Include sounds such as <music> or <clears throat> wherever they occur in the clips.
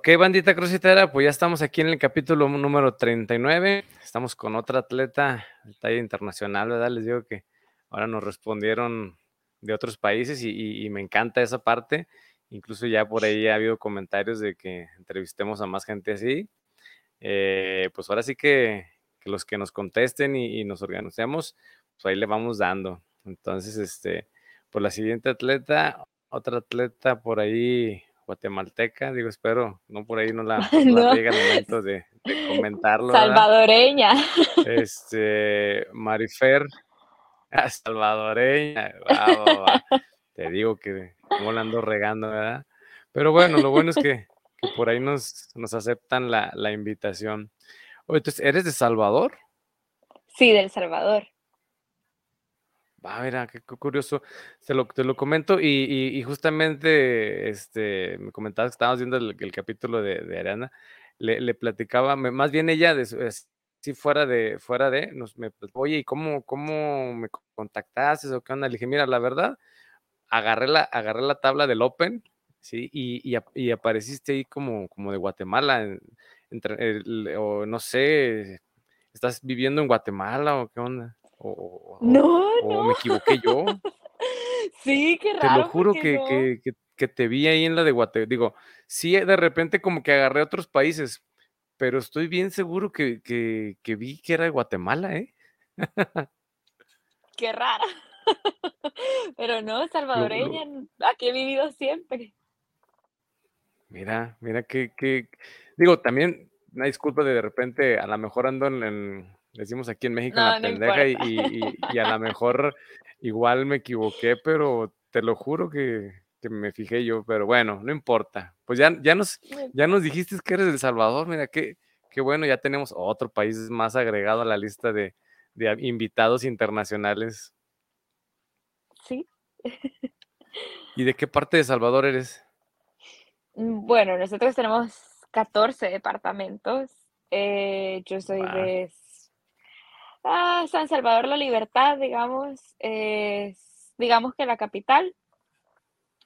Ok, bandita crucitera, pues ya estamos aquí en el capítulo número 39. Estamos con otra atleta de talla internacional, ¿verdad? Les digo que ahora nos respondieron de otros países y, me encanta esa parte. Incluso ya por ahí ha habido comentarios de que entrevistemos a más gente así. Eh, pues ahora sí que, los que nos contesten y, nos organicemos, pues ahí le vamos dando. Entonces, este, por la siguiente atleta, otra atleta por ahí guatemalteca, digo, espero, no por ahí no la, <laughs> no. el momento de, comentarlo. Salvadoreña. <laughs> Este, Marifer, ah, salvadoreña, te digo que como la ando regando, ¿verdad? Pero bueno, lo bueno es que, por ahí nos, nos aceptan la, la invitación. Oye, entonces, ¿eres de Salvador? Sí, del Salvador. Va, qué, curioso. Se lo, te lo comento y, justamente este, me comentabas que estábamos viendo el, capítulo de, Ariana. Le, platicaba, más bien ella, de, si fuera de, fuera de, nos, me, oye, ¿y cómo, cómo me contactaste o qué onda? Le dije, mira, la verdad, agarré la, agarré la tabla del Open, ¿sí? Y, y, apareciste ahí como, como de Guatemala, o no sé, ¿estás viviendo en Guatemala o qué onda? O, no, no. me equivoqué yo. <laughs> sí, qué raro. Te lo juro que, que, te vi ahí en la de Guatemala. Digo, sí, de repente como que agarré otros países, pero estoy bien seguro que, vi que era de Guatemala, ¿eh? <laughs> qué rara. <laughs> pero no, salvadoreña, aquí he vivido siempre. Mira, mira que, que, digo, también una disculpa de de repente, a lo mejor ando en decimos aquí en México la pendeja y, a lo <laughs> mejor igual me equivoqué, pero te lo juro que, me fijé yo, pero bueno, no importa. Pues ya, ya, nos, ya nos dijiste que eres de El Salvador, mira, qué, qué bueno, ya tenemos otro país más agregado a la lista de, invitados internacionales. Sí. ¿Y de qué parte de Salvador eres? Mm, bueno, nosotros tenemos 14 departamentos. Eh, yo soy de Ah, San Salvador La Libertad, digamos, es, digamos que la capital.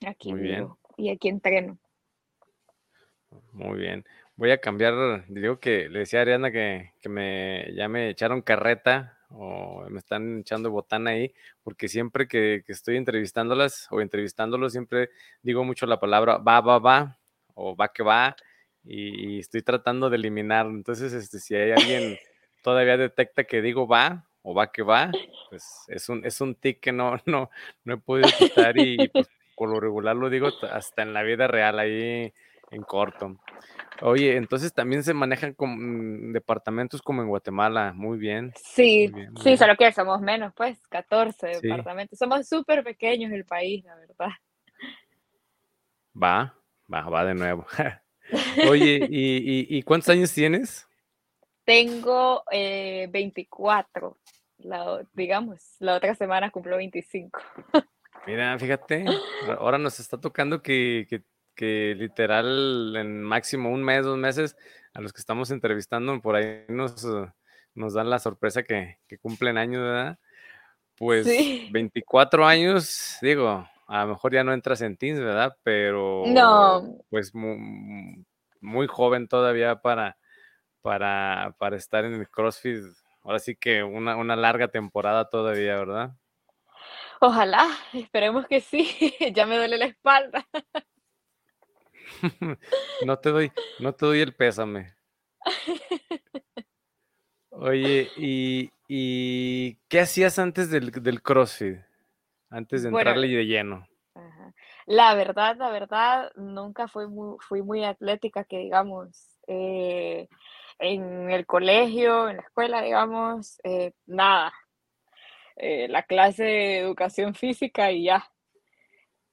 Aquí Muy bien. y aquí entreno. Muy bien. Voy a cambiar, digo que le decía a Ariana que, me ya me echaron carreta o me están echando botana ahí, porque siempre que, estoy entrevistándolas o entrevistándolos, siempre digo mucho la palabra va, va, va, o va que va, y, y estoy tratando de eliminar. Entonces, este, si hay alguien todavía detecta que digo va o va que va, pues es un, es un tic que no, <laughs> no, no he podido quitar y pues, por lo regular lo digo hasta en la vida real, ahí en corto. Oye, entonces también se manejan con mm, departamentos como en Guatemala, muy bien. Sí, sí, solo que somos menos, pues, 14 departamentos. Somos súper pequeños el país, la verdad. Va, va, va de nuevo. <laughs> <laughs> Oye, ¿y, y cuántos años tienes? Tengo 24, eh, digamos, la otra semana cumplo 25. <laughs> Mira, fíjate, ahora nos está tocando que, literal en máximo un mes, dos meses, a los que estamos entrevistando, por ahí nos, nos dan la sorpresa que, cumplen años, ¿verdad? Pues 24 años, digo, a lo mejor ya no entras en teens, ¿verdad? Pero no. pues muy, muy joven todavía para, para, para estar en el CrossFit. Ahora sí que una, una larga temporada todavía, ¿verdad? Ojalá, esperemos que sí. <laughs> ya me duele la espalda. <laughs> no te doy, no te doy el pésame. Oye, ¿y, qué hacías antes del, CrossFit? Antes de entrarle de lleno. La verdad, la verdad, nunca fui muy, fui muy atlética, que digamos. Eh, en el colegio, en la escuela, digamos, eh, nada. Eh, la clase de educación física y ya.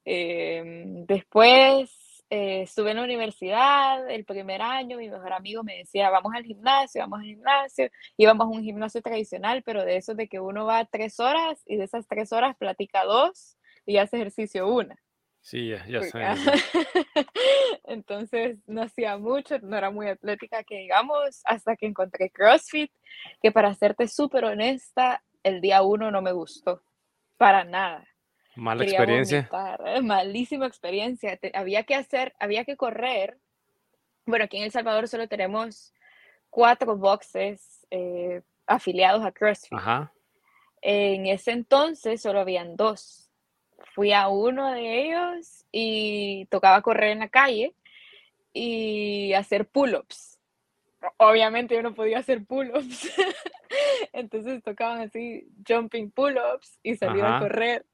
Em, después eh, estuve en la universidad el primer año, mi mejor amigo me decía, vamos al gimnasio, vamos al gimnasio, íbamos a un gimnasio tradicional, pero de eso de que uno va tres horas y de esas tres horas platica dos y hace ejercicio una. Sí, ya, ya. <laughs> Entonces no hacía mucho, no era muy atlética que digamos, hasta que encontré CrossFit, que para serte súper honesta, el día uno no me gustó, para nada. Mala experiencia. ¿eh? malísima experiencia. había que hacer, había que correr bueno, aquí en El Salvador solo tenemos cuatro boxes eh, afiliados a CrossFit. Ajá. En ese entonces solo habían dos. Fui a uno de ellos y tocaba correr en la calle y hacer pull-ups. Obviamente yo no podía hacer pull-ups. <laughs> Entonces tocaban así jumping pull-ups y salía a correr.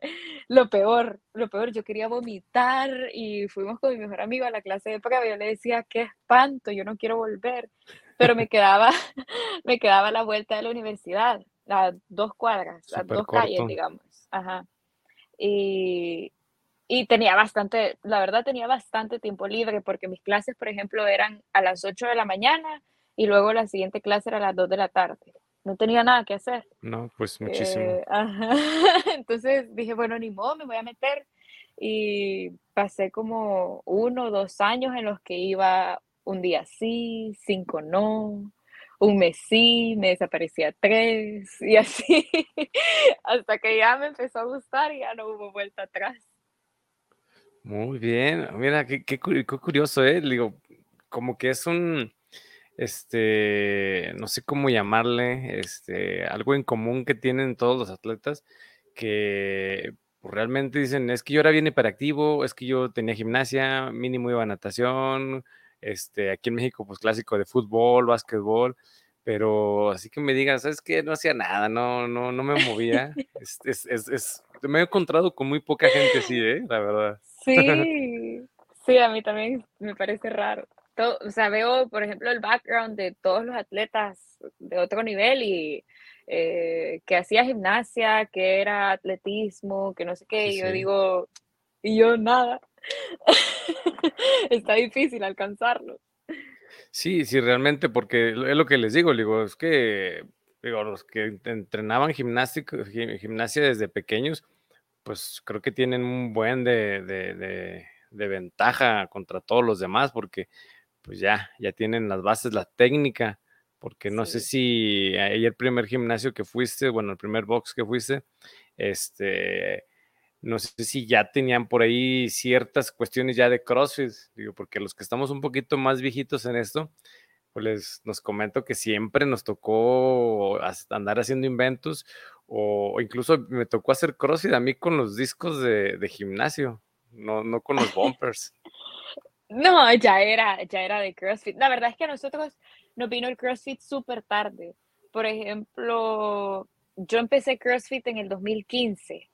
Lo peor, lo peor, yo quería vomitar y fuimos con mi mejor amigo a la clase de y yo le decía, qué espanto, yo no quiero volver. Pero me quedaba, <laughs> me quedaba la vuelta de la universidad, las dos cuadras, las dos calles, digamos. Ajá. Y, y tenía bastante, la verdad tenía bastante tiempo libre porque mis clases, por ejemplo, eran a las 8 de la mañana y luego la siguiente clase era a las 2 de la tarde. No tenía nada que hacer. No, pues muchísimo. Eh, <laughs> Entonces dije, bueno, ni modo, me voy a meter. Y pasé como uno o dos años en los que iba un día sí, cinco no, un mes sí, me desaparecía tres y así, <laughs> hasta que ya me empezó a gustar y ya no hubo vuelta atrás. Muy bien, mira, qué, qué, curioso, ¿eh? Digo, como que es un, este, no sé cómo llamarle, este, algo en común que tienen todos los atletas, que realmente dicen, es que yo era bien hiperactivo, es que yo tenía gimnasia, mínimo iba a natación, este, aquí en México, pues clásico de fútbol, básquetbol, pero así que me digas, ¿sabes qué? No hacía nada, no, no, no me movía. <laughs> es, es, es, me he encontrado con muy poca gente así, ¿eh? La verdad. <laughs> Sí, sí, a mí también me parece raro. o sea, veo, por ejemplo, el background de todos los atletas de otro nivel y eh, que hacía gimnasia, que era atletismo, que no sé qué, y yo digo, y yo nada. <laughs> <laughs> Está difícil alcanzarlo. Sí, sí, realmente, porque es lo que les digo, digo, es que digo, los que entrenaban gimnasia desde pequeños, pues creo que tienen un buen de, ventaja contra todos los demás, porque pues ya, ya tienen las bases, la técnica, porque no sé si ahí el primer gimnasio que fuiste, bueno, el primer box que fuiste, este, no sé si ya tenían por ahí ciertas cuestiones ya de CrossFit, digo, porque los que estamos un poquito más viejitos en esto, pues les, nos comento que siempre nos tocó andar haciendo inventos o, incluso me tocó hacer CrossFit a mí con los discos de, gimnasio, no, no con los <laughs> bumpers. no, ya era, ya era de CrossFit. La verdad es que a nosotros nos vino el CrossFit súper tarde. Por ejemplo, yo empecé CrossFit en el 2015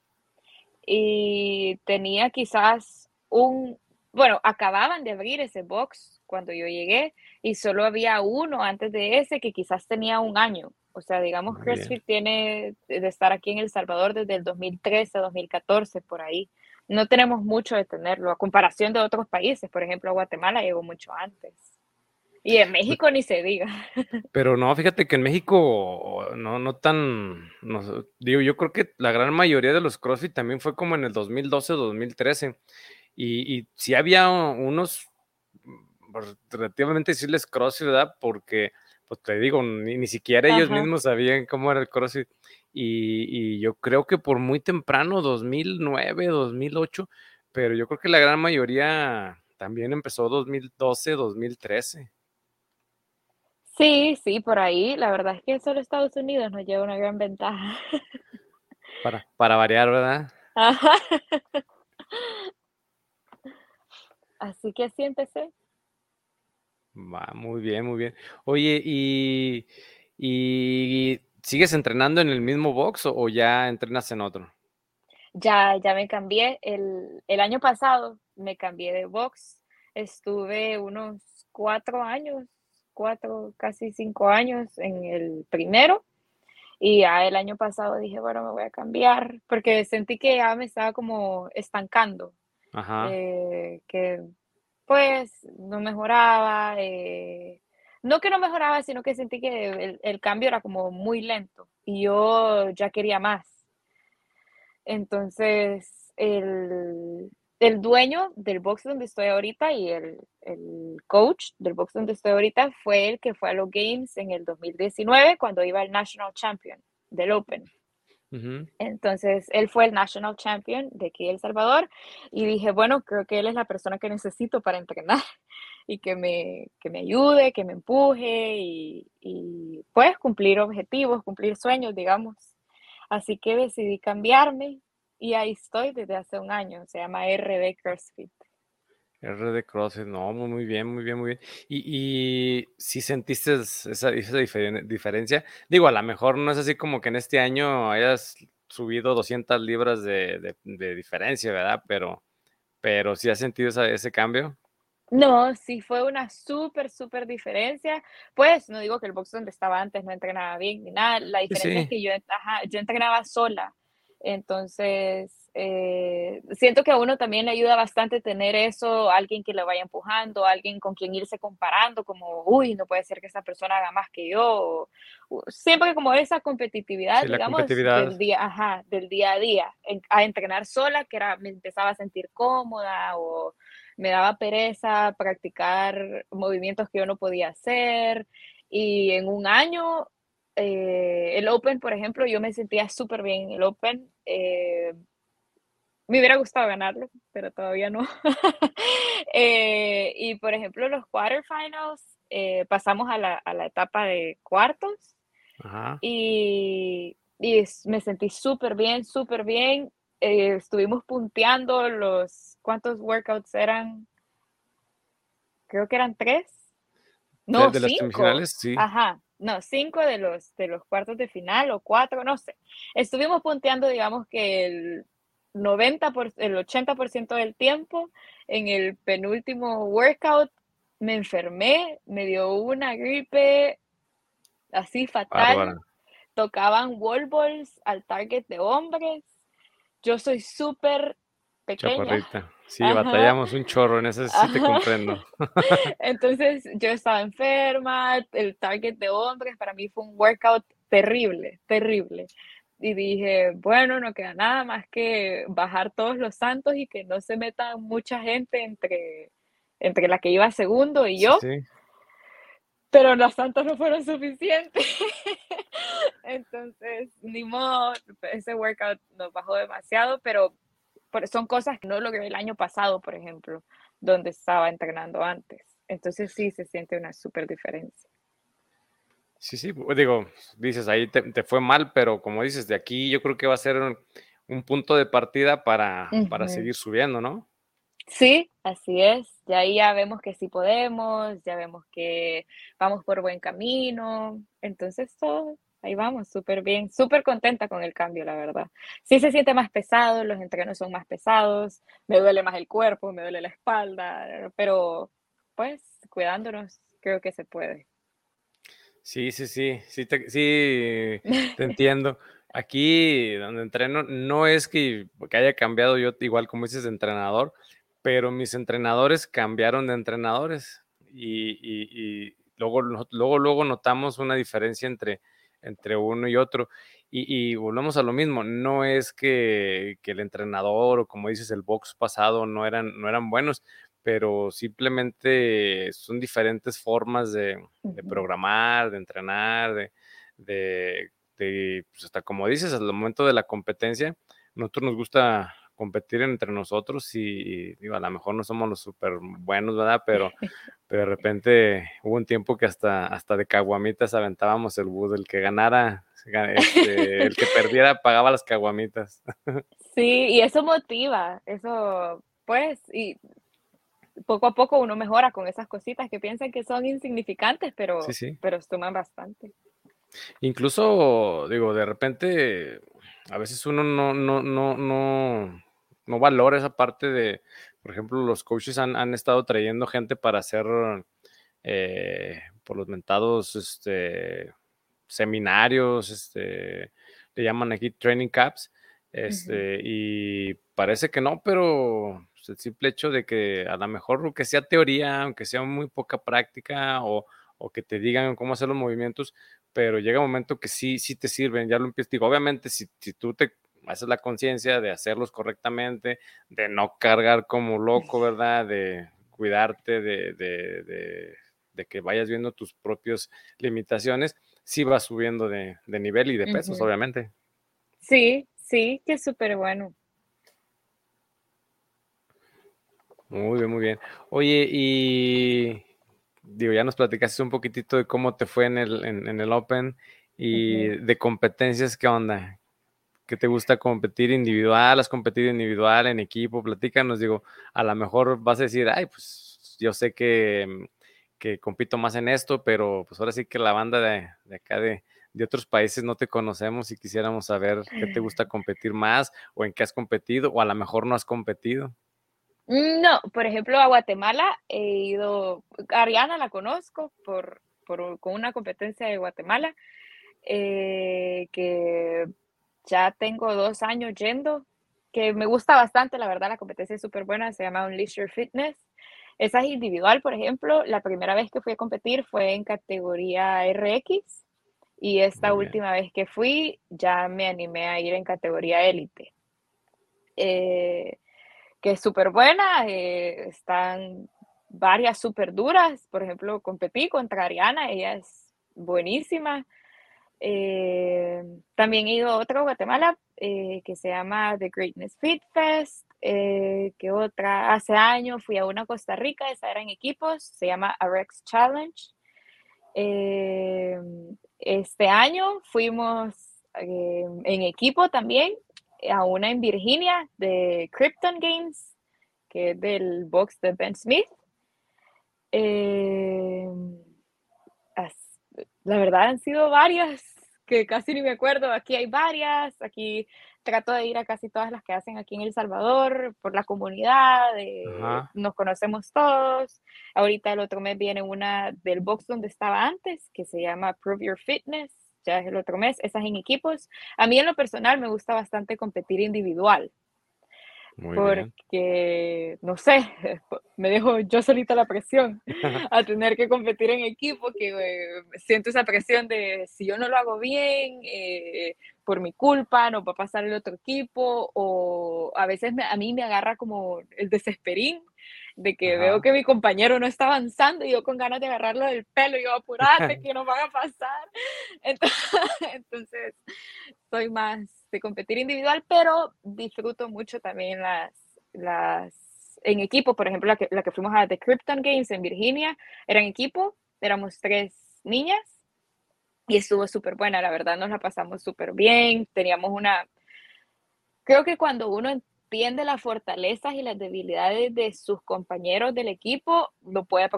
y tenía quizás un, bueno, acababan de abrir ese box cuando yo llegué y solo había uno antes de ese que quizás tenía un año. O sea, digamos, CrossFit tiene de estar aquí en El Salvador desde el 2013, 2014, por ahí. No tenemos mucho de tenerlo, a comparación de otros países. Por ejemplo, Guatemala llegó mucho antes. Y en México ni se diga. <laughs> Pero no, fíjate que en México no, no tan, digo, yo creo que la gran mayoría de los CrossFit también fue como en el 2012, 2013. Y, y sí había unos relativamente decirles CrossFit, ¿verdad? Porque, pues te digo, ni, siquiera ellos mismos sabían cómo era el CrossFit. Y, yo creo que por muy temprano, 2009, 2008, pero yo creo que la gran mayoría también empezó 2012, 2013. Sí, sí, por ahí. La verdad es que solo Estados Unidos nos lleva una gran ventaja. Para, para variar, ¿verdad? <laughs> Así que siéntese. Va, muy bien, muy bien. Oye, ¿y, sigues entrenando en el mismo box o, ya entrenas en otro? Ya, ya me cambié. El, el año pasado me cambié de box. Estuve unos cuatro años, cuatro, casi cinco años en el primero. Y ya el año pasado dije, bueno, me voy a cambiar, porque sentí que ya me estaba como estancando. Ajá. Eh, que pues no mejoraba. Eh, no que no mejoraba, sino que sentí que el, cambio era como muy lento y yo ya quería más. Entonces, el, dueño del box donde estoy ahorita y el, el, coach del box donde estoy ahorita fue el que fue a los Games en el 2019 cuando iba al National Champion del Open. Entonces, él fue el National Champion de aquí El Salvador y dije, bueno, creo que él es la persona que necesito para entrenar. <laughs> y que me, que me ayude, que me empuje y, y pues cumplir objetivos, cumplir sueños, digamos. Así que decidí cambiarme y ahí estoy desde hace un año. Se llama RD CrossFit. RD CrossFit, no, muy bien, muy bien, muy bien. Y, y si sentiste esa, esa diferencia, digo, a lo mejor no es así como que en este año hayas subido 200 libras de, de, diferencia, ¿verdad? Pero, pero sí has sentido ese cambio. No, sí fue una súper, súper diferencia. Pues no digo que el box donde estaba antes no entrenaba bien ni nada. La diferencia es que yo, yo entrenaba sola. Entonces, eh, siento que a uno también le ayuda bastante tener eso, alguien que le vaya empujando, alguien con quien irse comparando, como, uy, no puede ser que esa persona haga más que yo. Siempre como esa competitividad, digamos, Del, día, del día a día, a entrenar sola, que era, me empezaba a sentir cómoda o me daba pereza practicar movimientos que yo no podía hacer. Y en un año, eh, el Open, por ejemplo, yo me sentía súper bien en el Open. Eh, me hubiera gustado ganarlo, pero todavía no. <laughs> Eh, y por ejemplo, los quarterfinals, pasamos a la, a la, etapa de cuartos Y, y, me sentí súper bien, súper bien. Estuvimos punteando los, ¿cuántos workouts eran? Creo que eran tres. No, de, cinco. Las sí. Ajá, no, cinco de los, de los cuartos de final o cuatro, no sé. Estuvimos punteando, digamos que el 90 por, el 80% del tiempo. En el penúltimo workout me enfermé, me dio una gripe así fatal. Tocaban wall balls al target de hombres. Yo soy súper pequeña. Sí, batallamos un chorro, en eso sí te comprendo. <laughs> Entonces yo estaba enferma, el target de hombres para mí fue un workout terrible, terrible y dije, bueno, no queda nada más que bajar todos los santos y que no se meta mucha gente entre, entre la que iba segundo y yo. Pero los santos no fueron suficientes. <laughs> Entonces, ni modo, ese workout nos bajó demasiado, pero son cosas que no logré el año pasado, por ejemplo, donde estaba entrenando antes. Entonces sí se siente una súper diferencia. Sí, sí, digo, dices, ahí te, fue mal, pero como dices, de aquí yo creo que va a ser un, punto de partida para, para seguir subiendo, ¿no? Sí, así es. Ya ahí ya vemos que sí podemos, ya vemos que vamos por buen camino. Entonces, todo, ahí vamos, súper bien, súper contenta con el cambio, la verdad. Sí se siente más pesado, los entrenos son más pesados, me duele más el cuerpo, me duele la espalda, pero pues cuidándonos, creo que se puede. Sí, sí, sí, sí te, sí, te <laughs> entiendo. Aquí donde entreno, no es que, haya cambiado yo igual como dices de entrenador, pero mis entrenadores cambiaron de entrenadores y, luego, luego, luego notamos una diferencia entre, entre uno y otro. Y, volvemos a lo mismo, no es que, que, el entrenador o como dices el box pasado no eran, no eran buenos, pero simplemente son diferentes formas de, programar, de entrenar, de, pues hasta como dices, al momento de la competencia, nosotros nos gusta competir entre nosotros y, digo, a lo mejor no somos los súper buenos, ¿verdad? Pero, <laughs> pero de repente hubo un tiempo que hasta, hasta de caguamitas aventábamos el bus, el que ganara, este, el que perdiera pagaba las caguamitas. <laughs> Sí, y eso motiva, eso pues, y poco a poco uno mejora con esas cositas que piensan que son insignificantes, pero, pero suman bastante. Incluso, digo, de repente, a veces uno no, no, no, no, no valora esa parte de, por ejemplo, los coaches han, han estado trayendo gente para hacer, eh, por los mentados, este, seminarios, este, le llaman aquí training caps, este, y parece que no, pero pues, el simple hecho de que a lo mejor, aunque sea teoría, aunque sea muy poca práctica o, que te digan cómo hacer los movimientos, pero llega un momento que sí, sí te sirven, ya lo empiezas, digo, obviamente si, si tú te haces la conciencia de hacerlos correctamente, de no cargar como loco, ¿verdad? De cuidarte, de, de, de, que vayas viendo tus propias limitaciones, sí vas subiendo de, nivel y de pesos, obviamente. Sí, sí, que es súper bueno. Muy bien, muy bien. Oye, y digo, ya nos platicaste un poquitito de cómo te fue en el, en, el Open y de competencias, ¿qué onda? ¿Qué te gusta competir individual? ¿Has competido individual, en equipo? Platícanos, digo, a lo mejor vas a decir, ay, pues yo sé que, que compito más en esto, pero pues ahora sí que la banda de, de acá de, de otros países no te conocemos y quisiéramos saber qué te gusta competir más o en qué has competido o a lo mejor no has competido. Mm, no, por ejemplo, a Guatemala he ido, Ariana la conozco por, con una competencia de Guatemala, eh, que ya tengo dos años yendo, que me gusta bastante, la verdad, la competencia es súper buena, se llama Unleash Your Fitness. Esa es individual, por ejemplo, la primera vez que fui a competir fue en categoría RX y esta última vez que fui ya me animé a ir en categoría élite. Eh, que es súper buena, eh, están varias súper duras, por ejemplo, competí contra Ariana, ella es buenísima. Eh, también he ido a otra Guatemala eh, que se llama The Greatness Fit Fest, que otra, hace años fui a una Costa Rica, esa era en equipos, se llama Arex Challenge. este año fuimos en equipo también a una en Virginia de Krypton Games, que es del box de Ben Smith. Eh, la verdad han sido varias que casi ni me acuerdo. Aquí hay varias, aquí trato de ir a casi todas las que hacen aquí en El Salvador por la comunidad, nos conocemos todos. Ahorita el otro mes viene una del box donde estaba antes, que se llama Prove Your Fitness ya es el otro mes, esas en equipos. A mí en lo personal me gusta bastante competir individual. Porque, no sé, <laughs> me dejo yo solita la presión <laughs> a tener que competir en equipo, que eh, siento esa presión de si yo no lo hago bien, eh, por mi culpa, no va a pasar el otro equipo, o a veces a mí me agarra como el desesperín de que veo que mi compañero no está avanzando y yo con ganas de agarrarlo del pelo y yo apurate <laughs> que no van a pasar. Entonces, soy más de competir individual, pero disfruto mucho también las, las en equipo, por ejemplo, la que, la que fuimos a The Krypton Games en Virginia, era en equipo, éramos tres niñas y estuvo súper buena, la verdad nos la pasamos súper bien, teníamos una, creo que cuando uno entiende las fortalezas y las debilidades de sus compañeros del equipo, lo puede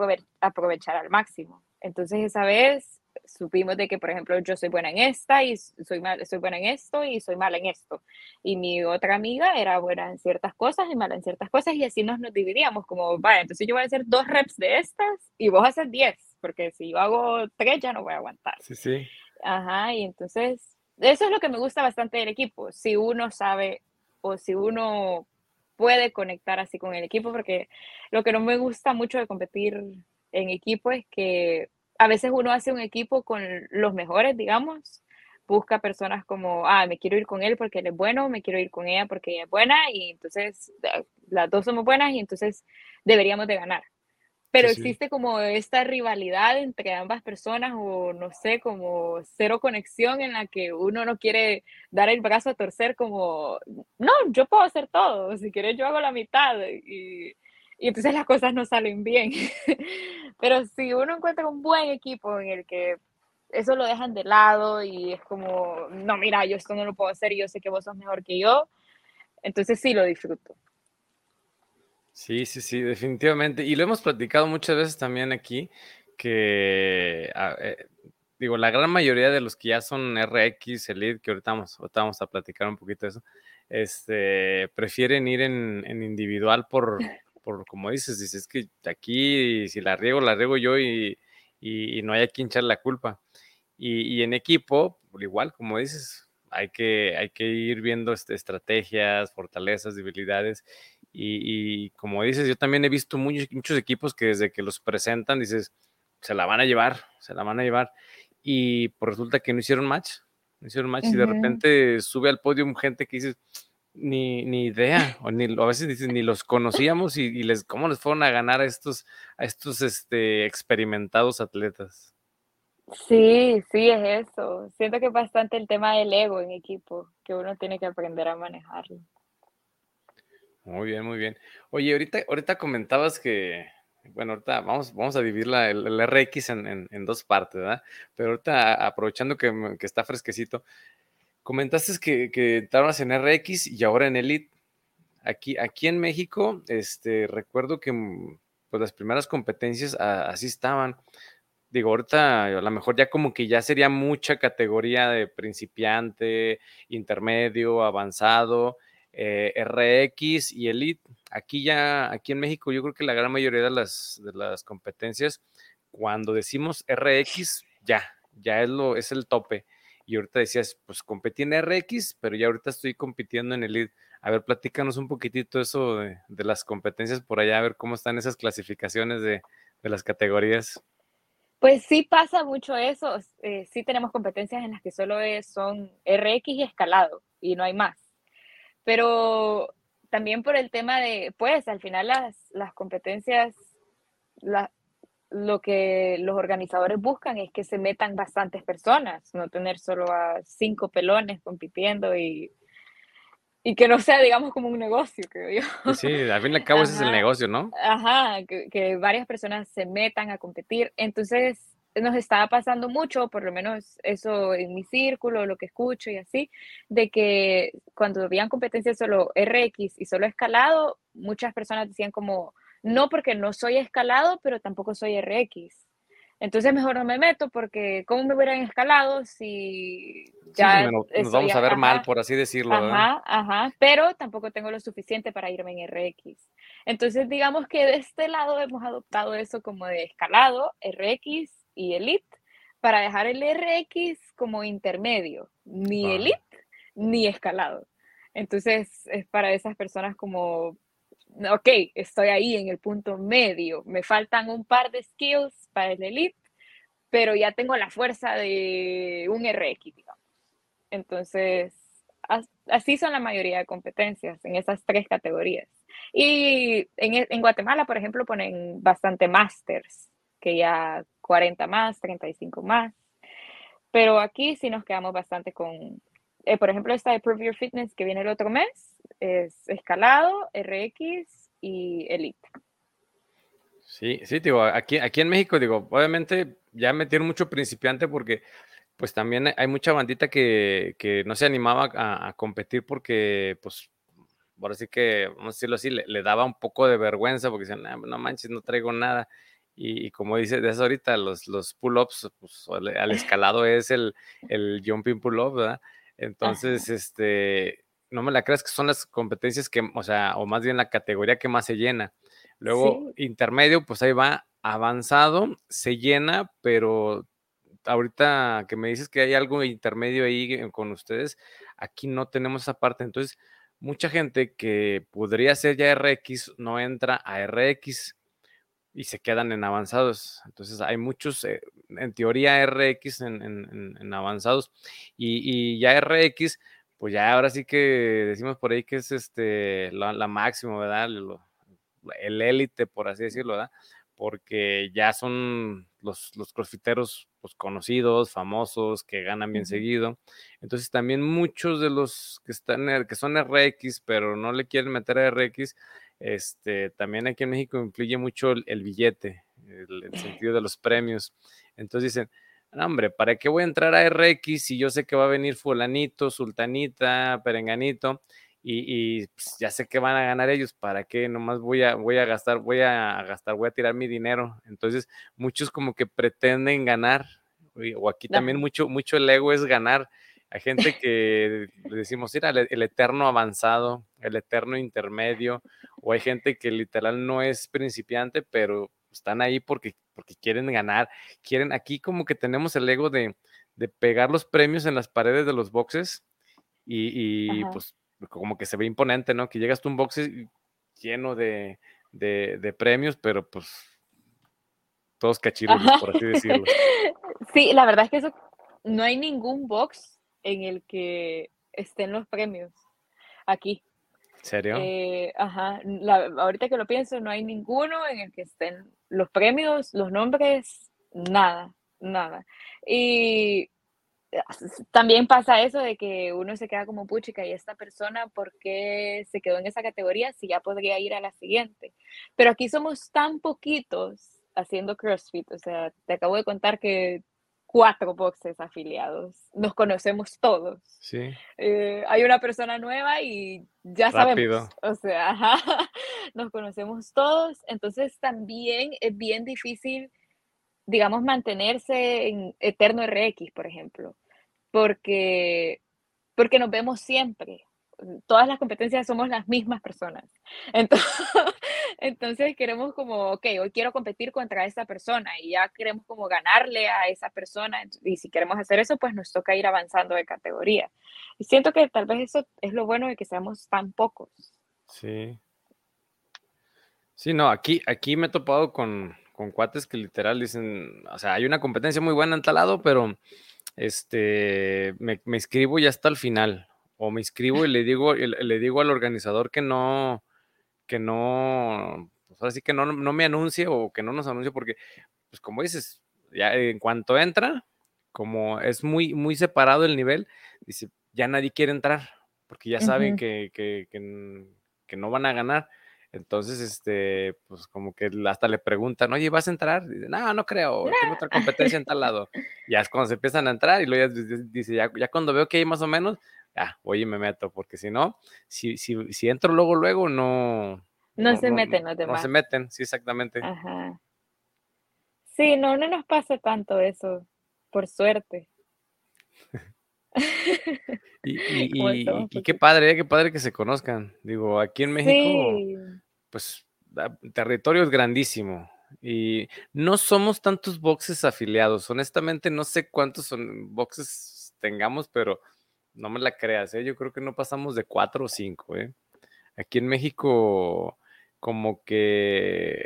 aprovechar al máximo. Entonces esa vez supimos de que, por ejemplo, yo soy buena en esta y soy, mal, soy buena en esto y soy mala en esto. Y mi otra amiga era buena en ciertas cosas y mala en ciertas cosas y así nos, nos dividíamos como, vaya, entonces yo voy a hacer dos reps de estas y vos haces diez, porque si yo hago tres ya no voy a aguantar. Sí, sí. Ajá, y entonces eso es lo que me gusta bastante del equipo, si uno sabe o si uno puede conectar así con el equipo, porque lo que no me gusta mucho de competir en equipo es que a veces uno hace un equipo con los mejores, digamos, busca personas como, ah, me quiero ir con él porque él es bueno, me quiero ir con ella porque ella es buena, y entonces las dos somos buenas y entonces deberíamos de ganar. Pero existe como esta rivalidad entre ambas personas o no sé, como cero conexión en la que uno no quiere dar el brazo a torcer como, no, yo puedo hacer todo, si quieres yo hago la mitad y, y entonces las cosas no salen bien. <laughs> pero si uno encuentra un buen equipo en el que eso lo dejan de lado y es como, no, mira, yo esto no lo puedo hacer y yo sé que vos sos mejor que yo, entonces sí lo disfruto. Sí, sí, sí, definitivamente. Y lo hemos platicado muchas veces también aquí, que ah, eh, digo, la gran mayoría de los que ya son RX, Elite, que ahorita vamos, vamos a platicar un poquito de eso, este, prefieren ir en, individual por, <laughs> por, como dices, dices que aquí si la riego, la riego yo y, no hay a quien echar la culpa. Y, en equipo, igual, como dices, hay que, hay que ir viendo este, estrategias, fortalezas, debilidades y, como dices, yo también he visto muchos, equipos que desde que los presentan, dices, se la van a llevar, se la van a llevar. Y pues resulta que no hicieron match, no hicieron match. Y de repente sube al podio gente que dices, ni, ni idea, o, ni, a veces dices, ni los conocíamos y, les, cómo les fueron a ganar a estos, a estos este, experimentados atletas. Sí, sí, es eso. Siento que es bastante el tema del ego en equipo, que uno tiene que aprender a manejarlo. Muy bien, muy bien. Oye, ahorita, ahorita comentabas que, bueno, ahorita vamos, vamos a dividir el, RX en, dos partes, ¿verdad? Pero ahorita aprovechando que, está fresquecito, comentaste que, que estabas en RX y ahora en Elite. Aquí, aquí en México, este, recuerdo que pues, las primeras competencias así estaban. Digo, ahorita a lo mejor ya como que ya sería mucha categoría de principiante, intermedio, avanzado, eh, RX y Elite. Aquí ya, aquí en México, yo creo que la gran mayoría de las, de las competencias, cuando decimos RX, ya, ya es, lo, es el tope. Y ahorita decías, pues competí en RX, pero ya ahorita estoy compitiendo en Elite. A ver, platícanos un poquitito eso de, las competencias por allá, a ver cómo están esas clasificaciones de, las categorías. Pues sí pasa mucho eso. Eh, sí tenemos competencias en las que solo son RX y escalado y no hay más. Pero también por el tema de, pues al final las, las competencias, lo que los organizadores buscan es que se metan bastantes personas, no tener solo a cinco pelones compitiendo y y que no sea, digamos, como un negocio, creo yo. Sí, al fin y al cabo ese es el negocio, ¿no? Ajá, que, varias personas se metan a competir. Entonces, nos estaba pasando mucho, por lo menos eso en mi círculo, lo que escucho y así, de que cuando habían competencias solo RX y solo escalado, muchas personas decían como, no porque no soy escalado, pero tampoco soy RX. Entonces mejor no me meto porque ¿cómo me hubieran escalado si ya nos vamos a ver mal, por así decirlo? Ajá, ajá, pero tampoco tengo lo suficiente para irme en RX. Entonces digamos que de este lado hemos adoptado eso como de escalado, RX y Elite, para dejar el RX como intermedio, ni Elite ni escalado. Entonces es para esas personas como ok, estoy ahí en el punto medio, me faltan un par de skills para el elite, pero ya tengo la fuerza de un RX, digamos. Entonces, así son la mayoría de competencias en esas tres categorías. Y en, en Guatemala, por ejemplo, ponen bastante masters, que ya 40 más, 35 más. Pero aquí sí nos quedamos bastante con, eh, por ejemplo, esta de Prove Your Fitness que viene el otro mes, es escalado, RX y Elite. Sí, sí, digo, aquí, aquí en México, digo, obviamente ya metieron mucho principiante porque pues también hay mucha bandita que, no se animaba a, competir porque, pues, por así que, vamos a decirlo así, le, daba un poco de vergüenza porque decían, no manches, no traigo nada. Y, como dice, de eso ahorita, los, los pull-ups, pues, al, escalado es el, el jumping pull-up, ¿verdad? Entonces, este, no me la creas que son las competencias que, o sea, o más bien la categoría que más se llena. Luego, intermedio, pues ahí va avanzado, se llena, pero ahorita que me dices que hay algo intermedio ahí con ustedes, aquí no tenemos esa parte. Entonces, mucha gente que podría ser ya RX no entra a RX y se quedan en avanzados. Entonces, hay muchos, eh, en teoría, RX en, avanzados y, y ya RX pues ya ahora sí que decimos por ahí que es este la, la máxima, ¿verdad? el élite, por así decirlo, ¿verdad? Porque ya son los, los crossfiteros pues, conocidos, famosos, que ganan bien seguido. Entonces también muchos de los que están que son RX, pero no le quieren meter a RX, este, también aquí en México influye mucho el, billete, el, <laughs> sentido de los premios. Entonces dicen, hombre, ¿para qué voy a entrar a RX si yo sé que va a venir fulanito, sultanita, perenganito? Y, pues, ya sé que van a ganar ellos, ¿para qué? Nomás voy a, voy a gastar, voy a gastar, voy a tirar mi dinero. Entonces, muchos como que pretenden ganar, o aquí también mucho, mucho el ego es ganar. Hay gente que le decimos, mira, el, eterno avanzado, el eterno intermedio, o hay gente que literal no es principiante, pero están ahí porque porque quieren ganar, quieren, aquí como que tenemos el ego de, pegar los premios en las paredes de los boxes y, pues como que se ve imponente, ¿no? Que llegas tú a un boxe lleno de, premios, pero pues todos cachiros, por así decirlo. <laughs> Sí, la verdad es que eso, no hay ningún box en el que estén los premios aquí. ¿En serio? Eh, ajá, ahorita que lo pienso, no hay ninguno en el que estén los premios, los nombres, nada, nada. Y también pasa eso de que uno se queda como puchica y esta persona, ¿por qué se quedó en esa categoría si ya podría ir a la siguiente? Pero aquí somos tan poquitos haciendo CrossFit, o sea, te acabo de contar que cuatro boxes afiliados, nos conocemos todos. Sí. Eh, hay una persona nueva y ya sabemos, o sea, <laughs> nos conocemos todos, entonces también es bien difícil digamos, mantenerse en eterno RX, por ejemplo, porque, porque nos vemos siempre. Todas las competencias somos las mismas personas. <laughs> Entonces, entonces queremos como, ok, hoy quiero competir contra esa persona y ya queremos como ganarle a esa persona. Y si queremos hacer eso, pues nos toca ir avanzando de categoría. Y siento que tal vez eso es lo bueno de que seamos tan pocos. Sí. Sí, no, aquí, aquí me he topado con, con cuates que literal dicen, o sea, hay una competencia muy buena en tal lado, pero este, me, me inscribo ya hasta el final. O me inscribo y le digo, le digo al organizador que no, que no, pues ahora sí que no, no me anuncie o que no nos anuncie, porque, pues como dices, ya en cuanto entra, como es muy, muy separado el nivel, dice, ya nadie quiere entrar, porque ya saben que, que, que, que no van a ganar. Entonces, este, pues como que hasta le preguntan, oye, ¿vas a entrar? Dice, no, no creo, tengo otra <laughs> competencia en tal lado. Ya es cuando se empiezan a entrar y luego ya dice, ya, ya cuando veo que hay más o menos, ya, oye, me meto, porque si no, si, si, si entro luego, luego, no... No, se meten los demás. No se meten, sí, exactamente. Ajá. Sí, no, no nos pasa tanto eso, por suerte. <laughs> y, qué padre, ¿eh? qué padre que se conozcan. Digo, aquí en México, pues, territorio es grandísimo. Y no somos tantos boxes afiliados. Honestamente, no sé cuántos son boxes tengamos, pero no me la creas, ¿eh? Yo creo que no pasamos de cuatro o cinco, ¿eh? Aquí en México, como que,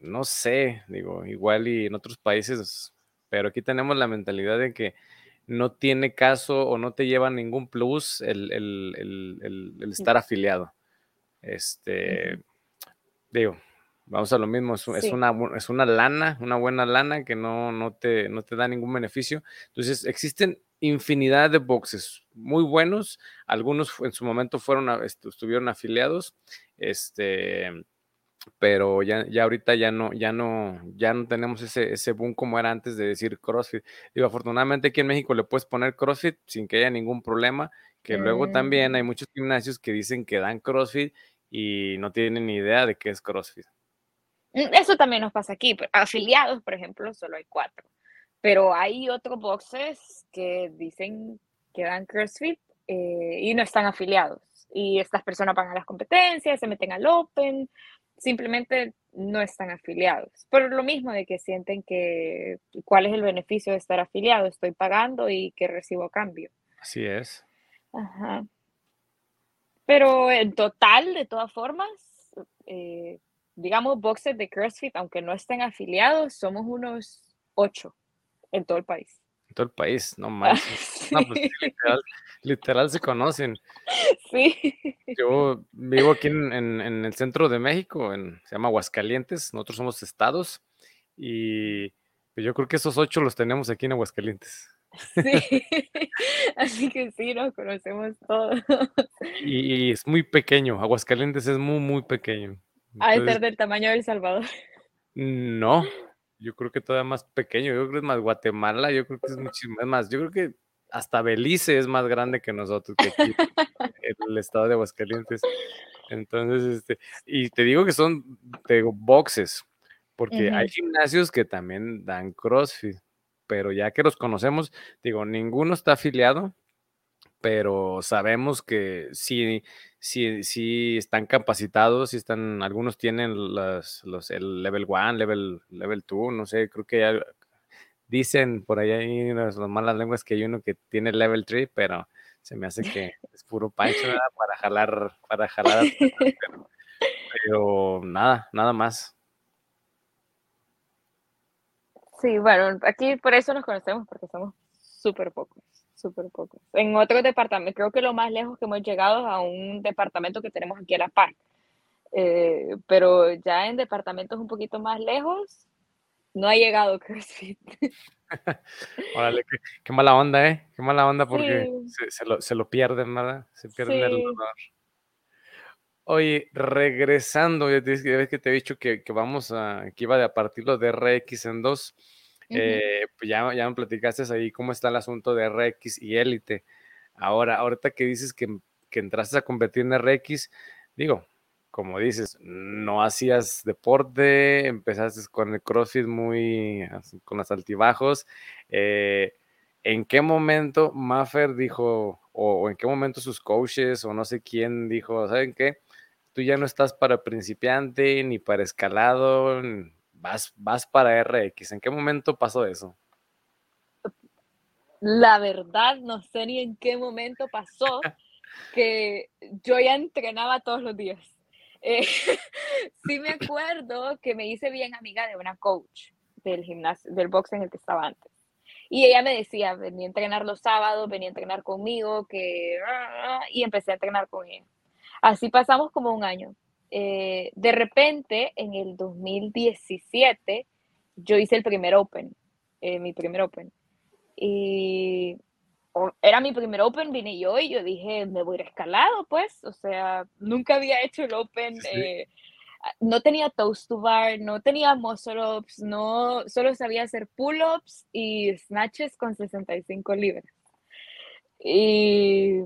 no sé, digo, igual y en otros países, pero aquí tenemos la mentalidad de que no tiene caso o no te lleva ningún plus el, estar afiliado. Este, digo, vamos a lo mismo, es, una, es una lana, una buena lana que no, no, te, no te da ningún beneficio. Entonces, existen infinidad de boxes muy buenos, algunos en su momento fueron, estuvieron afiliados, este, pero ya, ya ahorita ya no, ya no, ya no tenemos ese, ese boom como era antes de decir CrossFit. Digo, afortunadamente aquí en México le puedes poner CrossFit sin que haya ningún problema, que luego también hay mm. muchos gimnasios que dicen que dan CrossFit y no tienen ni idea de qué es CrossFit. Mm, eso también nos pasa aquí. Afiliados, por ejemplo, solo hay cuatro. Pero hay otros boxes que dicen que dan CrossFit eh, y no están afiliados. Y estas personas pagan las competencias, se meten al Open, simplemente no están afiliados. Por lo mismo de que sienten que cuál es el beneficio de estar afiliado, estoy pagando y que recibo a cambio. Así es. Ajá. Pero en total, de todas formas, eh, digamos, boxes de CrossFit, aunque no estén afiliados, somos unos ocho en todo el país. En todo el país, no <laughs> más. No, pues, literal, se conocen. Sí. Yo vivo aquí en, el centro de México, en, se llama Aguascalientes, nosotros somos estados y pues, yo creo que esos ocho los tenemos aquí en Aguascalientes. Sí, <laughs> así que sí, nos conocemos todos. Y, es muy pequeño, Aguascalientes es muy, muy pequeño. ¿A ser del tamaño de El Salvador. No, yo creo que todavía más pequeño, yo creo que es más Guatemala, yo creo que es <laughs> muchísimo más, yo creo que hasta Belice es más grande que nosotros, que aquí, <laughs> el estado de Aguascalientes. Entonces, este, y te digo que son, te boxes, porque hay gimnasios que también dan CrossFit, pero ya que los conocemos, digo, ninguno está afiliado, pero sabemos que sí, sí, sí están capacitados, sí están, algunos tienen los, los, el level 1, level, level 2, no sé, creo que ya dicen por ahí hay las malas lenguas que hay uno que tiene level 3, pero se me hace que es puro pancho para jalar, para jalar, <laughs> pero nada, nada más. Sí, bueno, aquí por eso nos conocemos, porque somos súper pocos, súper pocos. En otros departamentos, creo que lo más lejos que hemos llegado es a un departamento que tenemos aquí a La Par. Eh, pero ya en departamentos un poquito más lejos, no ha llegado CrossFit. <laughs> Órale, qué, mala onda, ¿eh? Qué mala onda porque se, lo, se, lo, pierden, ¿verdad? Se pierden el honor. Oye, regresando, ya ves que te he dicho que, que, vamos a, que iba a partir los de RX en dos. Eh, pues ya, ya me platicaste ahí cómo está el asunto de RX y Élite. Ahora, ahorita que dices que, que entraste a competir en RX, digo, como dices, no hacías deporte, empezaste con el CrossFit muy con los altibajos. Eh, ¿En qué momento Maffer dijo, o, en qué momento sus coaches, o no sé quién dijo, ¿saben qué? Tú ya no estás para principiante ni para escalado, vas, vas para RX. ¿En qué momento pasó eso? La verdad, no sé ni en qué momento pasó <laughs> que yo ya entrenaba todos los días. Eh, <laughs> sí me <clears throat> acuerdo que me hice bien amiga de una coach del gimnasio, del box en el que estaba antes. Y ella me decía, venía a entrenar los sábados, venía a entrenar conmigo, que... Y empecé a entrenar con ella. Así pasamos como un año. Eh, de repente, en el 2017, yo hice el primer Open, eh, mi primer Open. Y era mi primer Open, vine yo y yo dije, me voy a ir escalado, pues, o sea, nunca había hecho el Open, eh, no tenía toast to bar, no tenía muscle ups, no, solo sabía hacer pull-ups y snatches con 65 libras. Y,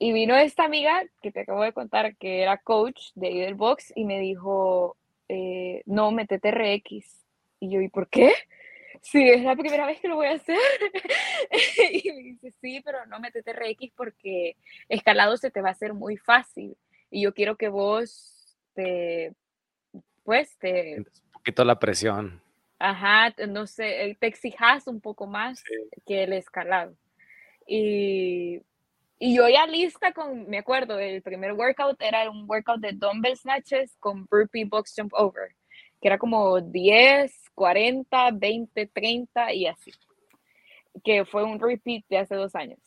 y, vino esta amiga que te acabo de contar, que era coach de del box, y me dijo, eh, no, metete RX. Y yo, ¿y por qué? sí, es la primera vez que lo voy a hacer. <laughs> y me dice, sí, pero no metete RX porque escalado se te va a hacer muy fácil. Y yo quiero que vos te, pues, te... Un poquito la presión. Ajá, no sé, eh, te exijas un poco más que el escalado. Y, y yo ya lista con, me acuerdo, el primer workout era un workout de dumbbell snatches con burpee box jump over, que era como 10, 40, 20, 30 y así. Que fue un repeat de hace dos años.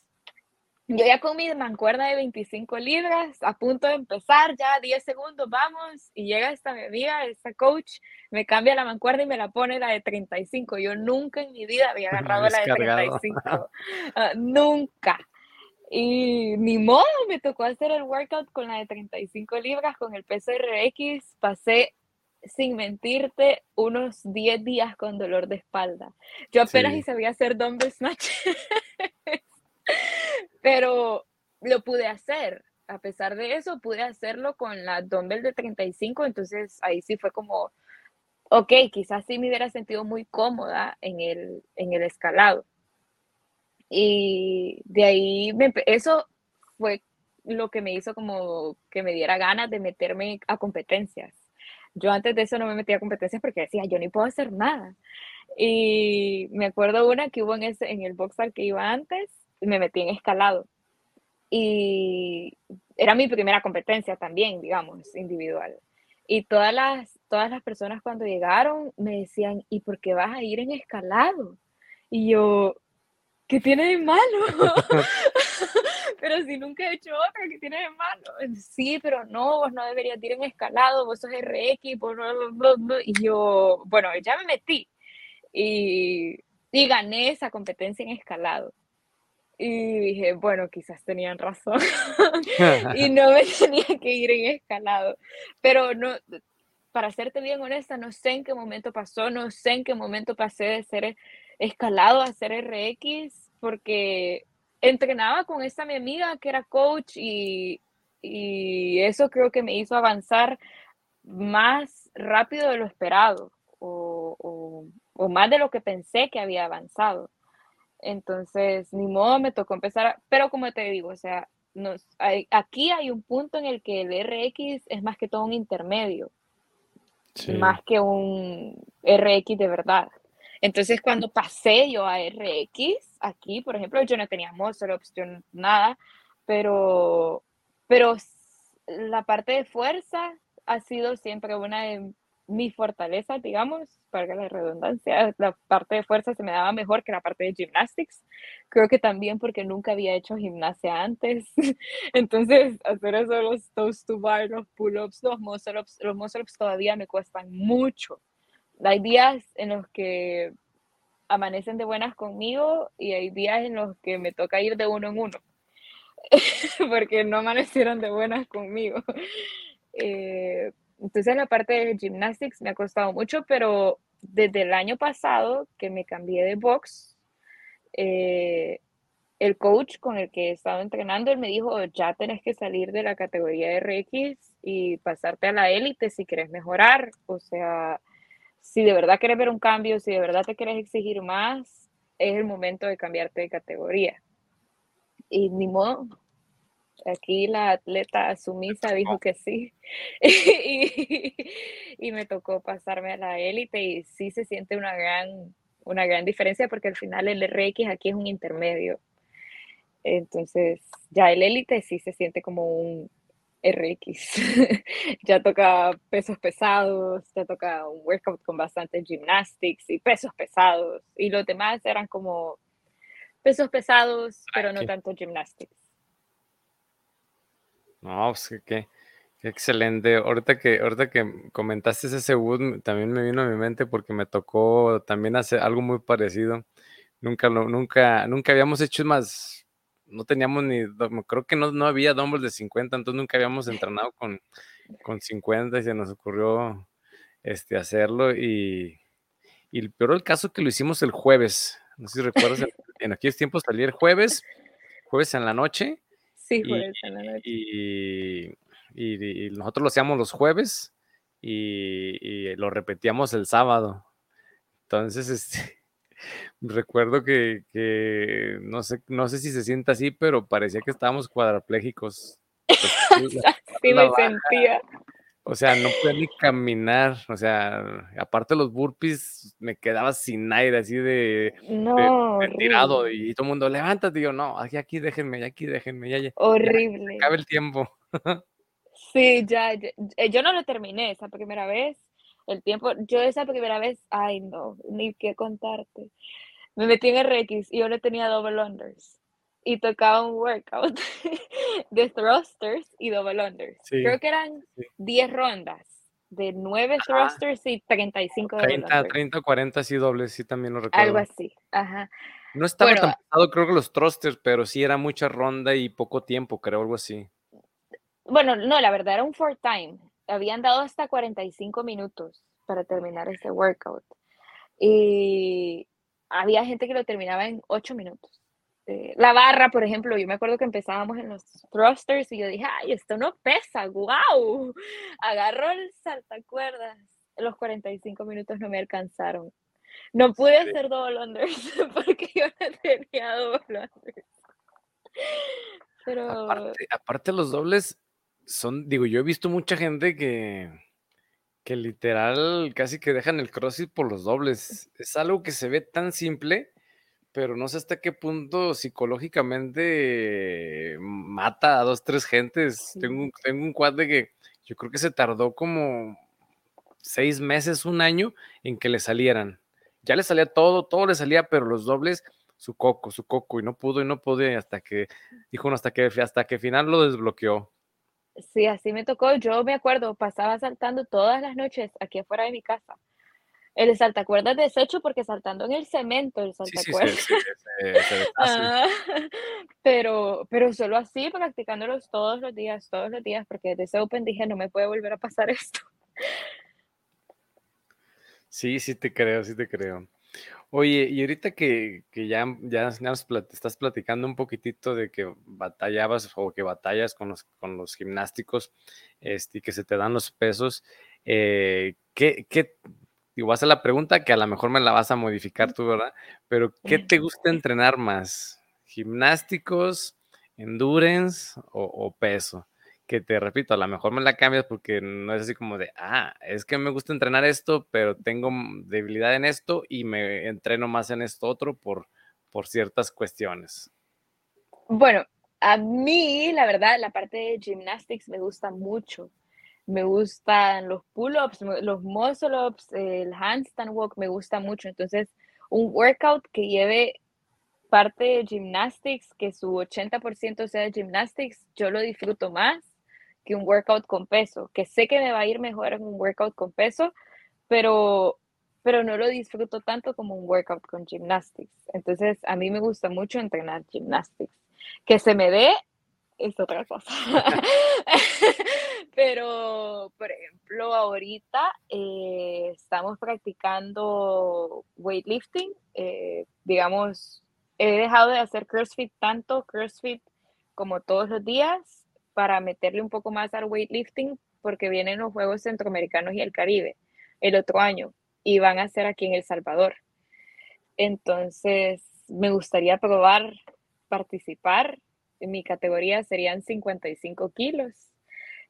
Yo ya con mi mancuerna de 25 libras, a punto de empezar, ya 10 segundos, vamos, y llega esta amiga, esta coach, me cambia la mancuerna y me la pone la de 35. Yo nunca en mi vida había <laughs> agarrado la de 35. Ah, nunca. Y ni modo, me tocó hacer el workout con la de 35 libras, con el peso RX, pasé sin mentirte, unos 10 días con dolor de espalda. Yo apenas y sabía hacer dumbbell snatch, <laughs> pero lo pude hacer. A pesar de eso, pude hacerlo con la dumbbell de 35, entonces ahí sí fue como, ok, quizás sí me hubiera sentido muy cómoda en el, en el escalado. Y de ahí, eso fue lo que me hizo como que me diera ganas de meterme a competencias yo antes de eso no me metía a competencias porque decía, yo ni puedo hacer nada. Y me acuerdo una que hubo en, ese, en el box al que iba antes, me metí en escalado. Y era mi primera competencia también, digamos, individual. Y todas las, todas las personas cuando llegaron me decían, ¿y por qué vas a ir en escalado? Y yo, ¿qué tiene de malo? <laughs> <laughs> pero si nunca he hecho otra, ¿qué tiene de malo? Sí, pero no, vos no deberías ir en escalado, vos sos RX, vos no, y yo, bueno, ya me metí y, y gané esa competencia en escalado. Y dije, bueno, quizás tenían razón <laughs> y no me tenía que ir en escalado. Pero no, para serte bien honesta, no sé en qué momento pasó, no sé en qué momento pasé de ser escalado a ser RX, porque entrenaba con esta mi amiga que era coach y, y eso creo que me hizo avanzar más rápido de lo esperado o, o, o, más de lo que pensé que había avanzado. Entonces, ni modo, me tocó empezar, pero como te digo, o sea, nos, hay, aquí hay un punto en el que el RX es más que todo un intermedio, más que un RX de verdad. Entonces, cuando pasé yo a RX, aquí, por ejemplo, yo no tenía muscle opción nada, pero, pero la parte de fuerza ha sido siempre una de mis fortalezas, digamos, para la redundancia. La parte de fuerza se me daba mejor que la parte de gymnastics. Creo que también porque nunca había hecho gimnasia antes. <laughs> Entonces, hacer eso, los toast to bar, los pull-ups, los muscle-ups, los muscle-ups todavía me cuestan mucho hay días en los que amanecen de buenas conmigo y hay días en los que me toca ir de uno en uno, <laughs> porque no amanecieron de buenas conmigo. Eh, entonces la parte de gymnastics me ha costado mucho, pero desde el año pasado que me cambié de box, eh, el coach con el que he estado entrenando, él me dijo, ya tenés que salir de la categoría RX y pasarte a la élite si quieres mejorar. O sea, si de verdad quieres ver un cambio, si de verdad te quieres exigir más, es el momento de cambiarte de categoría. Y ni modo, aquí la atleta sumisa dijo que sí. <laughs> y, me tocó pasarme a la élite y sí se siente una gran, una gran diferencia porque al final el RX aquí es un intermedio. Entonces, ya el élite sí se siente como un RX. <laughs> ya toca pesos pesados, ya toca un workout con bastante gymnastics y pesos pesados. Y los demás eran como pesos pesados, pero no tanto gymnastics. No, pues qué, excelente. Ahorita que, ahorita que comentaste ese wood, también me vino a mi mente porque me tocó también hacer algo muy parecido. Nunca, nunca, nunca habíamos hecho más no teníamos ni, creo que no, no había dumbbells de 50, entonces nunca habíamos <laughs> entrenado con, con 50 y se nos ocurrió este, hacerlo y, y el peor del caso que lo hicimos el jueves, no sé si recuerdas, en, <laughs> aquellos tiempos salía el jueves, jueves en la noche. Sí, jueves en la noche. Y, y, nosotros lo hacíamos los jueves y, lo repetíamos el sábado. Entonces, este, Recuerdo que, no, sé, no sé si se siente así, pero parecía que estábamos cuadraplégicos. Pues, <laughs> sí, me sentía. O sea, no podía ni caminar. O sea, aparte de los burpees, me quedaba sin aire, así de, no, tirado. Y todo el mundo, levántate. Y yo, no, aquí, aquí déjenme, aquí déjenme. Ya, ya, Horrible. Ya, el tiempo. <laughs> sí, ya, eh, yo no lo terminé esa primera vez el tiempo, yo esa primera vez, ay no, ni qué contarte. Me metí en RX y yo no tenía double unders. Y tocaba un workout <laughs> de thrusters y double unders. Creo que eran 10 rondas de 9 thrusters y 35 30, 30 40 sí dobles, sí también lo recuerdo. Algo así, ajá. No estaba tan pesado, creo que los thrusters, pero sí era mucha ronda y poco tiempo, creo, algo así. Bueno, no, la verdad era un four time habían dado hasta 45 minutos para terminar ese workout. Y había gente que lo terminaba en 8 minutos. Eh, la barra, por ejemplo, yo me acuerdo que empezábamos en los thrusters y yo dije, ay, esto no pesa, wow. Agarró el saltacuerdas. Los 45 minutos no me alcanzaron. No pude hacer double unders <laughs> porque yo no tenía double unders. Pero... Aparte, aparte los dobles, son, digo, yo he visto mucha gente que, que literal casi que dejan el CrossFit por los dobles. Es algo que se ve tan simple, pero no sé hasta qué punto psicológicamente mata a dos, tres gentes. Tengo, un, tengo un quad de que yo creo que se tardó como seis meses, un año en que le salieran. Ya le salía todo, todo le salía, pero los dobles, su coco, su coco, y no pudo, y no pude, hasta que, dijo hasta que, hasta que final lo desbloqueó. Sí, así me tocó. Yo me acuerdo, pasaba saltando todas las noches aquí afuera de mi casa. El saltacuerdas deshecho porque saltando en el cemento el saltacuerdas. Sí, <laughs> ah, pero, pero solo así, practicándolos todos los días, todos los días, porque desde ese Open dije, no me puede volver a pasar <laughs> esto. Sí, sí te creo, sí te creo. Oye, y ahorita que, ya, ya estás platicando un poquitito de que batallabas o que batallas con los, con los gimnásticos este, y que se te dan los pesos, eh, ¿qué, qué, digo, vas a la pregunta que a lo mejor me la vas a modificar tú, ¿verdad? Pero ¿qué te gusta entrenar más? ¿Gimnásticos, endurance o peso? Que te repito, a lo mejor me la cambias porque no es así como de, ah, es que me gusta entrenar esto, pero tengo debilidad en esto y me entreno más en esto otro por, por ciertas cuestiones. Bueno, a mí, la verdad, la parte de gymnastics me gusta mucho. Me gustan los pull-ups, los muscle-ups, el handstand walk, me gusta mucho. Entonces, un workout que lleve parte de gymnastics, que su 80% sea de gymnastics, yo lo disfruto más que un workout con peso, que sé que me va a ir mejor en un workout con peso, pero pero no lo disfruto tanto como un workout con gymnastics. Entonces, a mí me gusta mucho entrenar gymnastics. Que se me dé es otra cosa. <laughs> pero, por ejemplo, ahorita eh, estamos practicando weightlifting. Eh, digamos, he dejado de hacer CrossFit tanto, CrossFit como todos los días, para meterle un poco más al weightlifting, porque vienen los Juegos Centroamericanos y el Caribe el otro año y van a ser aquí en El Salvador. Entonces, me gustaría probar participar. En mi categoría serían 55 kilos.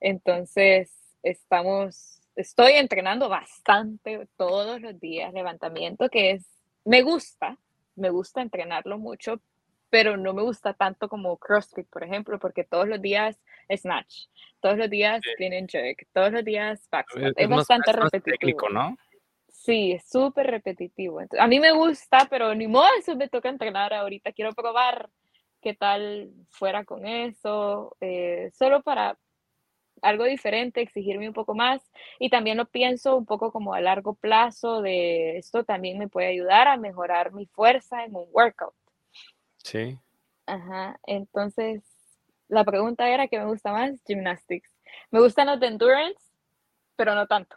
Entonces, estamos, estoy entrenando bastante todos los días levantamiento, que es, me gusta, me gusta entrenarlo mucho, pero no me gusta tanto como CrossFit, por ejemplo, porque todos los días snatch, todos los días clean and jerk, todos los días back Es, bastante repetitivo. ¿no? Sí, es súper repetitivo. a mí me gusta, pero ni modo, eso me toca entrenar ahorita. Quiero probar qué tal fuera con eso, eh, solo para algo diferente, exigirme un poco más. Y también lo pienso un poco como a largo plazo de esto también me puede ayudar a mejorar mi fuerza en un workout. Sí. Ajá, entonces la pregunta era qué me gusta más, gymnastics. Me gustan los de endurance, pero no tanto.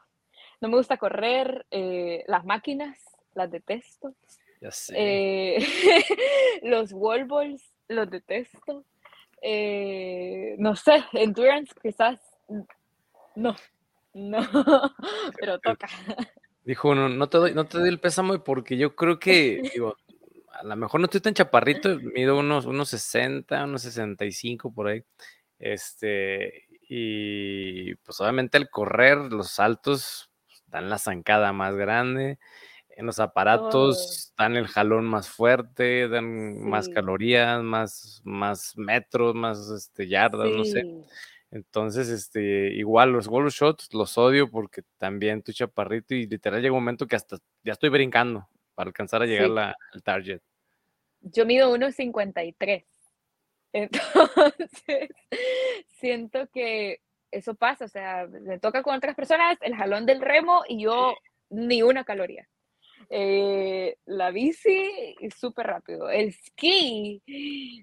No me gusta correr, eh, las máquinas, las detesto. Ya sé. Eh, <laughs> los wall balls, los detesto. Eh, no sé, endurance quizás no, no, <laughs> pero toca. Dijo uno, no te doy, no te doy el pésamo porque yo creo que, <laughs> digo, a lo mejor no estoy tan chaparrito, mido unos, unos 60, unos 65 por ahí. Este, y pues obviamente al correr, los saltos dan la zancada más grande, en los aparatos dan el jalón más fuerte, dan más calorías, más, más metros, más este, yardas, no sé. Entonces, este, igual los wall shots los odio porque también tu chaparrito y literal llega un momento que hasta ya estoy brincando para alcanzar a llegar al target. Yo mido 1,53. <laughs> Entonces, siento que eso pasa, o sea, me toca con otras personas el jalón del remo y yo ni una caloría. Eh, la bici, súper rápido. El ski,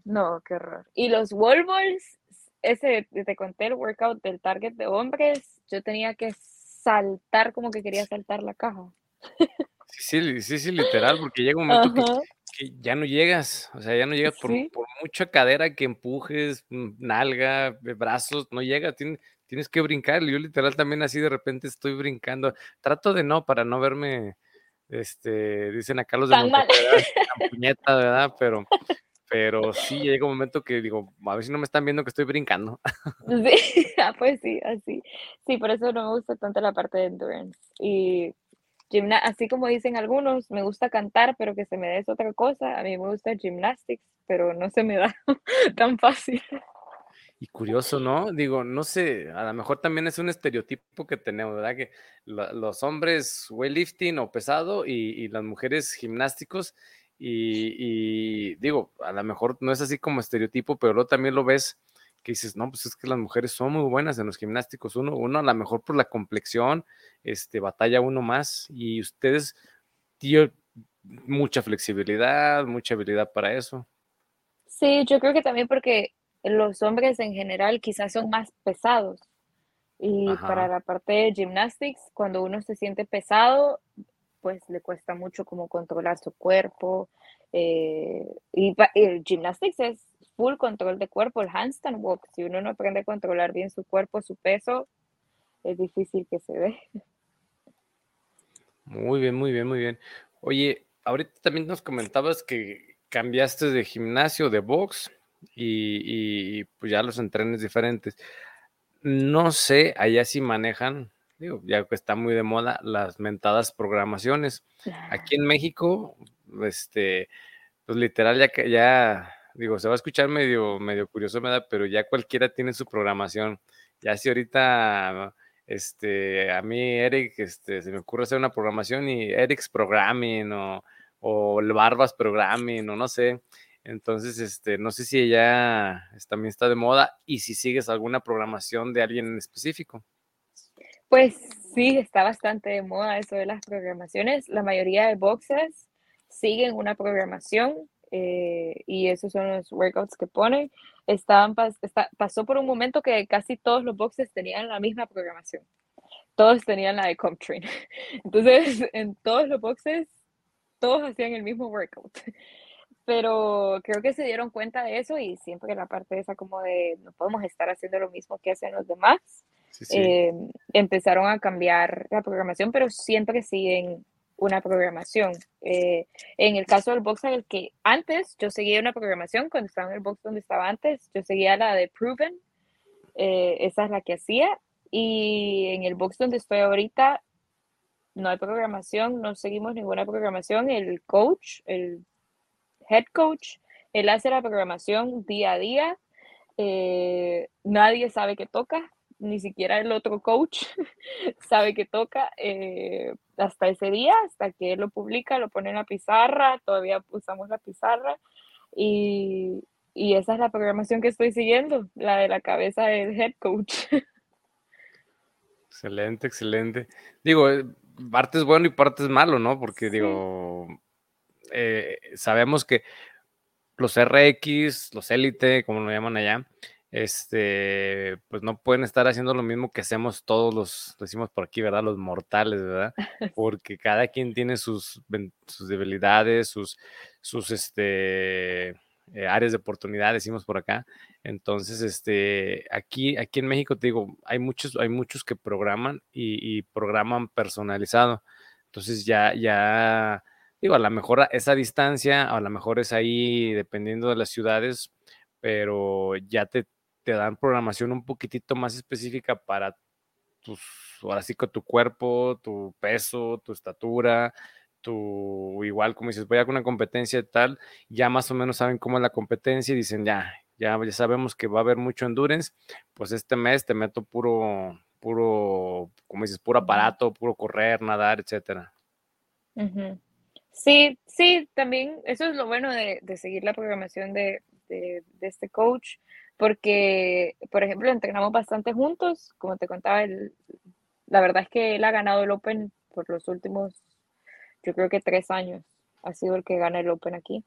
no, qué horror. Y los wall balls, ese, te conté el workout del target de hombres, yo tenía que saltar como que quería saltar la caja. <laughs> Sí, sí, sí, literal, porque llega un momento que, ya no llegas, o sea, ya no llegas por, mucha cadera que empujes, mm, nalga, brazos, no llegas, tienes, tienes que brincar. Yo literal también así de repente estoy brincando. Trato de no, para no verme, este, dicen acá los de <laughs> puñeta, ¿verdad? Pero, pero sí llega un momento que digo, a ver si no me están viendo que estoy brincando. Sí, <laughs> ah, pues sí, así. Sí, por eso no me gusta tanto la parte de endurance. Y así como dicen algunos, me gusta cantar, pero que se me dé es otra cosa. A mí me gusta gymnastics, pero no se me da <laughs> tan fácil. Y curioso, ¿no? Digo, no sé, a lo mejor también es un estereotipo que tenemos, ¿verdad? Que los hombres weightlifting o pesado y, las mujeres gimnásticos. Y, y, digo, a lo mejor no es así como estereotipo, pero luego también lo ves que dices, no, pues es que las mujeres son muy buenas en los gimnásticos. Uno, uno a lo mejor por la complexión, este, batalla uno más y ustedes tienen mucha flexibilidad, mucha habilidad para eso. Sí, yo creo que también porque los hombres en general quizás son más pesados. Y para la parte de gymnastics, cuando uno se siente pesado, pues le cuesta mucho como controlar su cuerpo. Eh, y, el gymnastics es full control de cuerpo, el handstand walk. Si uno no aprende a controlar bien su cuerpo, su peso, es difícil que se dé. Muy bien, muy bien, muy bien. Oye, ahorita también nos comentabas que cambiaste de gimnasio, de box, y, pues ya los entrenes diferentes. No sé, allá sí manejan, digo, ya que está muy de moda, las mentadas programaciones. Aquí en México, este, pues literal ya que ya, digo, se va a escuchar medio, medio curioso, ¿verdad? Pero ya cualquiera tiene su programación. Ya si ahorita, este, a mí Eric, este, se me ocurre hacer una programación y Eric's Programming o, o el Barbas Programming o no sé. Entonces, este, no sé si ella también está de moda y si sigues alguna programación de alguien en específico. Pues sí, está bastante de moda eso de las programaciones. La mayoría de boxes siguen una programación eh, y esos son los workouts que ponen. Estaban, pasó por un momento que casi todos los boxes tenían la misma programación. Todos tenían la de CompTrain. <laughs> Entonces, en todos los boxes, todos hacían el mismo workout. <laughs> Pero creo que se dieron cuenta de eso y siempre la parte esa como de no podemos estar haciendo lo mismo que hacen los demás. Eh, empezaron a cambiar la programación, pero siempre siguen una programación. Eh, en el caso del box en el que antes yo seguía una programación, cuando estaba en el box donde estaba antes, yo seguía la de Proven, eh, esa es la que hacía, y en el box donde estoy ahorita no hay programación, no seguimos ninguna programación, el coach, el head coach, él hace la programación día a día, eh, nadie sabe qué toca, ni siquiera el otro coach <laughs> sabe que toca eh, hasta ese día, hasta que él lo publica, lo pone en la pizarra, todavía usamos la pizarra y, y esa es la programación que estoy siguiendo, la de la cabeza del head coach. <laughs> Excelente, excelente. Digo, eh, parte es bueno y parte es malo, ¿no? Porque digo, eh, sabemos que los RX, los Elite, como lo llaman allá, este, pues no pueden estar haciendo lo mismo que hacemos todos los, decimos por aquí, ¿verdad? Los mortales, ¿verdad? <laughs> Porque cada quien tiene sus, sus debilidades, sus, sus, este, eh, áreas de oportunidad, decimos por acá. Entonces, este, aquí, aquí en México, te digo, hay muchos, hay muchos que programan y, y programan personalizado. Entonces ya, ya, digo, a lo mejor esa distancia, a lo mejor es ahí, dependiendo de las ciudades, pero ya te, te dan programación un poquitito más específica para tus, ahora sí que tu cuerpo, tu peso, tu estatura, tu, igual como dices, voy a una competencia y tal, ya más o menos saben cómo es la competencia y dicen, ya, ya, ya sabemos que va a haber mucho endurance, pues este mes te meto puro, puro, como dices, puro aparato, puro correr, nadar, etcétera. Sí, sí, también eso es lo bueno de, de seguir la programación de, de, este coach, porque, por ejemplo, entrenamos bastante juntos, como te contaba, el, la verdad es que él ha ganado el Open por los últimos, yo creo que tres años, ha sido el que gana el Open aquí.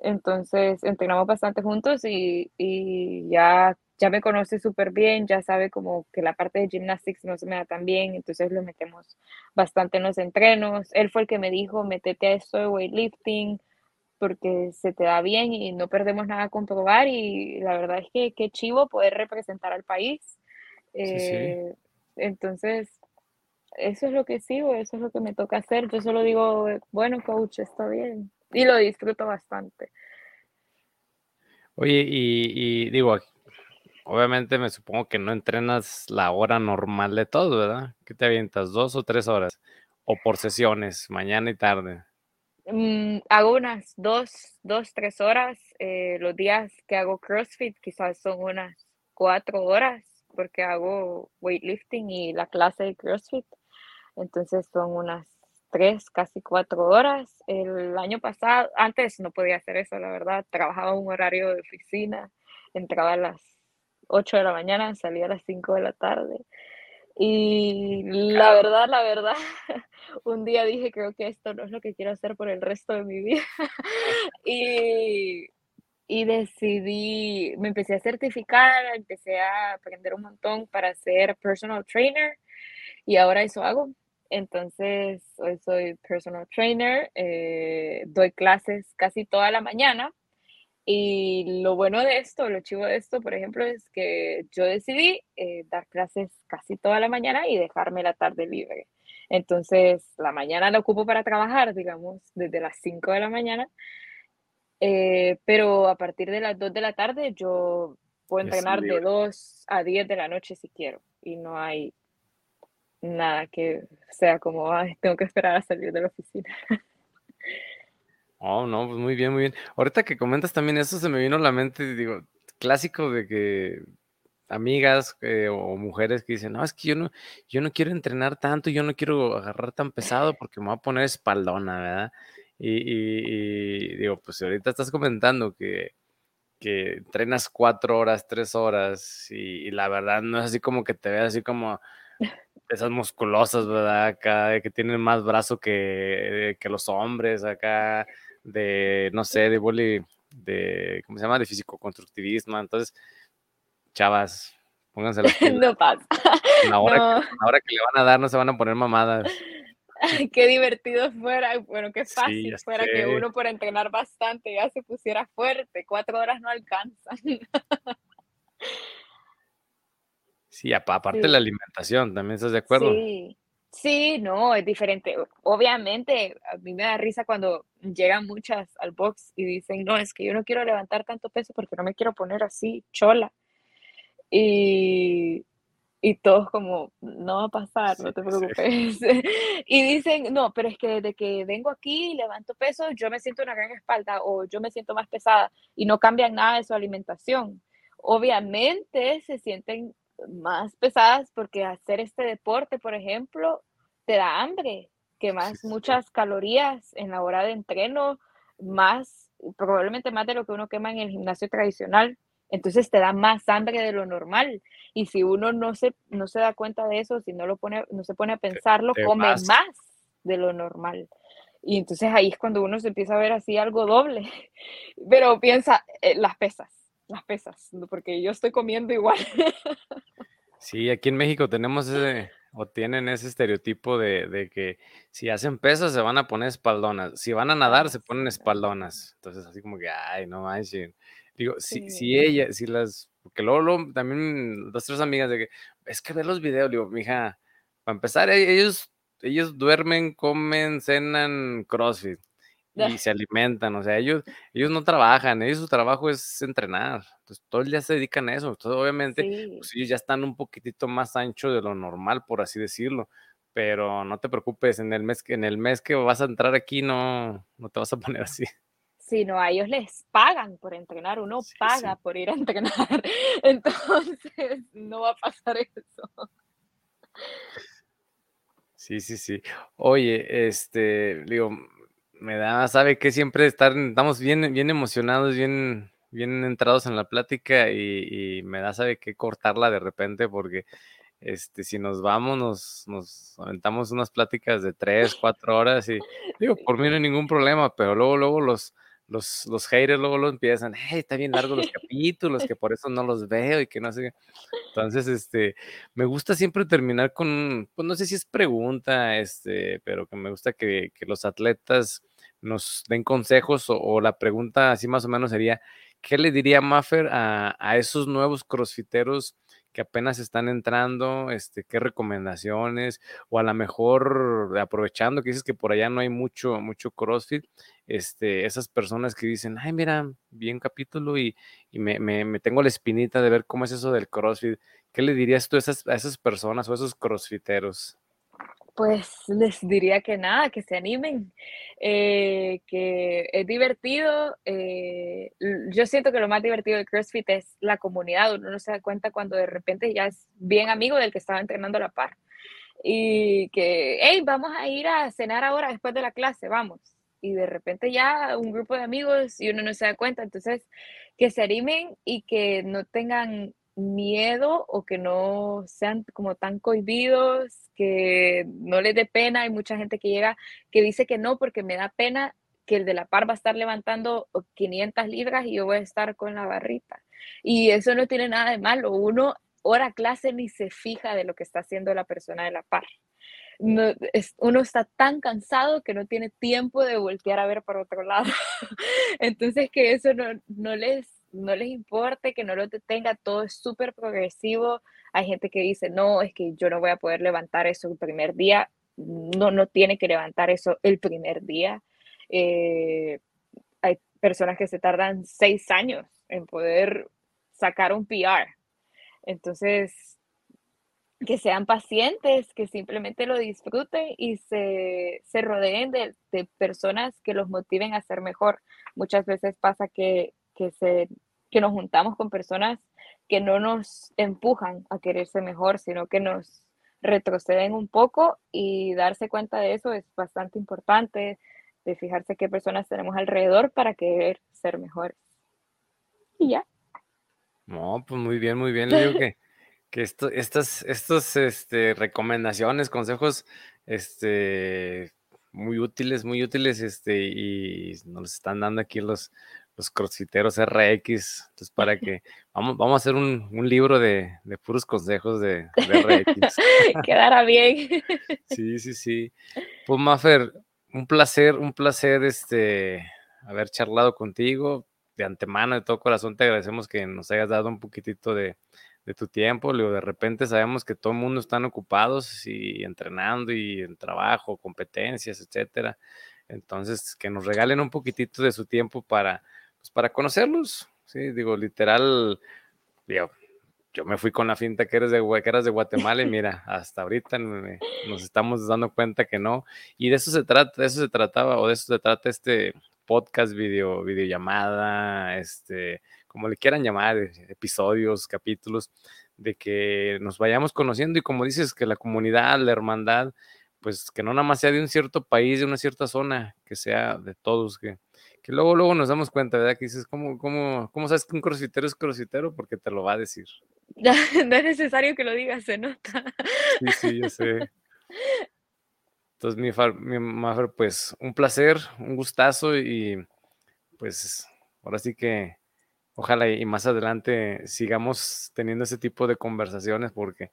Entonces, entrenamos bastante juntos y, y ya, ya me conoce súper bien, ya sabe como que la parte de gymnastics no se me da tan bien, entonces lo metemos bastante en los entrenos. Él fue el que me dijo, métete a esto de weightlifting, porque se te da bien y no perdemos nada con probar y la verdad es que qué chivo poder representar al país. Eh, entonces, eso es lo que sigo, eso es lo que me toca hacer. Yo solo digo, bueno, coach, está bien. Y lo disfruto bastante. Oye, y, digo, obviamente me supongo que no entrenas la hora normal de todo, ¿verdad? ¿Qué te avientas? ¿Dos o tres horas? ¿O por sesiones, mañana y tarde? Mm, hago unas dos, dos, tres horas. Eh, los días que hago CrossFit quizás son unas cuatro horas porque hago weightlifting y la clase de CrossFit. Entonces son unas tres, casi cuatro horas. El año pasado, antes no podía hacer eso, la verdad. Trabajaba un horario de oficina, entraba a las 8 de la mañana, salía a las 5 de la tarde. Y la verdad, la verdad, <laughs> un día dije, creo que esto no es lo que quiero hacer por el resto de mi vida. <laughs> y, y decidí, me empecé a certificar, empecé a aprender un montón para ser personal trainer y ahora eso hago. Entonces, hoy soy personal trainer, eh, doy clases casi toda la mañana y lo bueno de esto, lo chivo de esto, por ejemplo, es que yo decidí eh, dar clases casi toda la mañana y dejarme la tarde libre. Entonces, la mañana la ocupo para trabajar, digamos, desde las 5 de la mañana. Eh, pero a partir de las 2 de la tarde yo puedo entrenar de 2 a 10 de la noche si quiero. Y no hay nada que sea como, tengo que esperar a salir de la oficina. <laughs> Oh, no, pues muy bien, muy bien. Ahorita que comentas también eso, se me vino a la mente, digo, clásico de que amigas eh, o mujeres que dicen, no, es que yo no, yo no quiero entrenar tanto, yo no quiero agarrar tan pesado porque me voy a poner espaldona, ¿verdad? Y, digo, pues ahorita estás comentando que, que entrenas cuatro horas, tres horas y, la verdad no es así como que te veas así como esas musculosas, ¿verdad? Acá, que tienen más brazo que, que los hombres, acá, de, no sé, de boli, de, ¿cómo se llama? De físico-constructivismo. Entonces, chavas, pónganse las <laughs> No pasa. Ahora, ahora que le van a dar, no se van a poner mamadas. qué divertido fuera, bueno, qué fácil fuera que uno por entrenar bastante ya se pusiera fuerte, cuatro horas no alcanzan. Sí, aparte de la alimentación, ¿también estás de acuerdo? Sí, sí, no, es diferente. Obviamente, a mí me da risa cuando llegan muchas al box y dicen, no, es que yo no quiero levantar tanto peso porque no me quiero poner así, chola. Y, y todos como, no va a pasar, no te preocupes. <laughs> y dicen, no, pero es que desde que vengo aquí y levanto peso, yo me siento una gran espalda o yo me siento más pesada y no cambian nada de su alimentación. Obviamente se sienten más pesadas porque hacer este deporte, por ejemplo, te da hambre, que más muchas calorías en la hora de entreno, más, probablemente más de lo que uno quema en el gimnasio tradicional. Entonces te da más hambre de lo normal. Y si uno no se, no se da cuenta de eso, si no, lo pone, no se pone a pensarlo, come más. de lo normal. Y entonces ahí es cuando uno se empieza a ver así algo doble. <laughs> Pero piensa, eh, las pesas, las pesas, porque yo estoy comiendo igual. Sí, aquí en México tenemos ese, o tienen ese estereotipo de, que si hacen pesas se van a poner espaldonas, si van a nadar se ponen espaldonas. Entonces, así como que, ay, no manches. Digo, si, si ella, si las, porque luego, también dos, tres amigas de que, es que ver los videos, digo, mija, para empezar, e, ellos, ellos duermen, comen, cenan CrossFit y se alimentan, o sea, ellos, ellos no trabajan, ellos su trabajo es entrenar, entonces todo el día se dedican a eso, entonces obviamente pues, ellos ya están un poquitito más ancho de lo normal, por así decirlo, pero no te preocupes, en el mes, en el mes que vas a entrar aquí no, no te vas a <laughs> poner así. Sí, no, a ellos les pagan por entrenar, uno paga por ir a <laughs> entrenar, entonces no va a pasar eso. Sí, sí, sí. Oye, este, digo, me da, sabe que siempre estar, estamos bien, bien emocionados, bien, bien entrados en la plática y, me da, sabe que cortarla de repente porque este, si nos vamos, nos, nos aventamos unas pláticas de tres, cuatro horas y digo, por mí no hay ningún problema, pero luego, luego los, los, los haters luego lo empiezan, hey, está bien largo los capítulos, que por eso no los veo y que no sé. Entonces, este, me gusta siempre terminar con, pues no sé si es pregunta, este, pero que me gusta que, que los atletas nos den consejos o, la pregunta así más o menos sería, ¿qué le diría Maffer a, a esos nuevos crossfiteros que apenas están entrando, este, qué recomendaciones, o a lo mejor aprovechando que dices que por allá no hay mucho, mucho CrossFit, este, esas personas que dicen, ay, mira, vi un capítulo y, me, me, tengo la espinita de ver cómo es eso del CrossFit. ¿Qué le dirías tú a esas, a esas personas o a esos crossfiteros? Pues les diría que nada, que se animen, eh, que es divertido. Eh, yo siento que lo más divertido de CrossFit es la comunidad. Uno no se da cuenta cuando de repente ya es bien amigo del que estaba entrenando a la par. Y que, hey, vamos a ir a cenar ahora después de la clase, vamos. Y de repente ya un grupo de amigos y uno no se da cuenta. Entonces, que se animen y que no tengan miedo o que no sean como tan cohibidos, que no les dé pena. Hay mucha gente que llega que dice que no porque me da pena que el de la par va a estar levantando 500 libras y yo voy a estar con la barrita. Y eso no tiene nada de malo. Uno hora clase ni se fija de lo que está haciendo la persona de la par. No, es, uno está tan cansado que no tiene tiempo de voltear a ver por otro lado. <laughs> Entonces que eso no, no les no les importe, que no lo detenga, todo es súper progresivo. Hay gente que dice, no, es que yo no voy a poder levantar eso el primer día. No, no tiene que levantar eso el primer día. Eh, hay personas que se tardan seis años en poder sacar un PR. Entonces, que sean pacientes, que simplemente lo disfruten y se, se rodeen de, de, personas que los motiven a ser mejor. Muchas veces pasa que, que se que nos juntamos con personas que no nos empujan a quererse mejor, sino que nos retroceden un poco y darse cuenta de eso es bastante importante, de fijarse qué personas tenemos alrededor para querer ser mejores. Y ya. No, pues muy bien, muy bien. Le digo que <laughs> que esto, estas, estos, este, recomendaciones, consejos, este, muy útiles, muy útiles, este, y nos están dando aquí los, los crossfiteros RX, entonces para <laughs> que, vamos, vamos a hacer un, un libro de, de, puros consejos de, de <laughs> RX. Quedará bien. <laughs> sí, sí, sí. Pues Maffer, un placer, un placer, este, haber charlado contigo. De antemano, de todo corazón, te agradecemos que nos hayas dado un poquitito de, de tu tiempo. Luego, de repente sabemos que todo el mundo están ocupados y entrenando y en trabajo, competencias, etcétera. Entonces, que nos regalen un poquitito de su tiempo para, pues, para conocerlos. Sí, digo, literal, yo me fui con la finta que eres de, que eras de Guatemala y <laughs> mira, hasta ahorita nos estamos dando cuenta que no. Y de eso se trata, de eso se trataba, o de eso se trata este podcast, video, videollamada, este, como le quieran llamar, episodios, capítulos, de que nos vayamos conociendo y como dices, que la comunidad, la hermandad, pues que no nada más sea de un cierto país, de una cierta zona, que sea de todos, que, que luego, luego nos damos cuenta, ¿verdad? Que dices, ¿cómo, cómo, cómo sabes que un crossfitero es crossfitero? Porque te lo va a decir. <laughs> no es necesario que lo digas, se nota. Sí, sí, yo sé. Entonces, mi, mi Maffer, pues un placer, un gustazo y pues ahora sí que Ojalá y más adelante sigamos teniendo ese tipo de conversaciones porque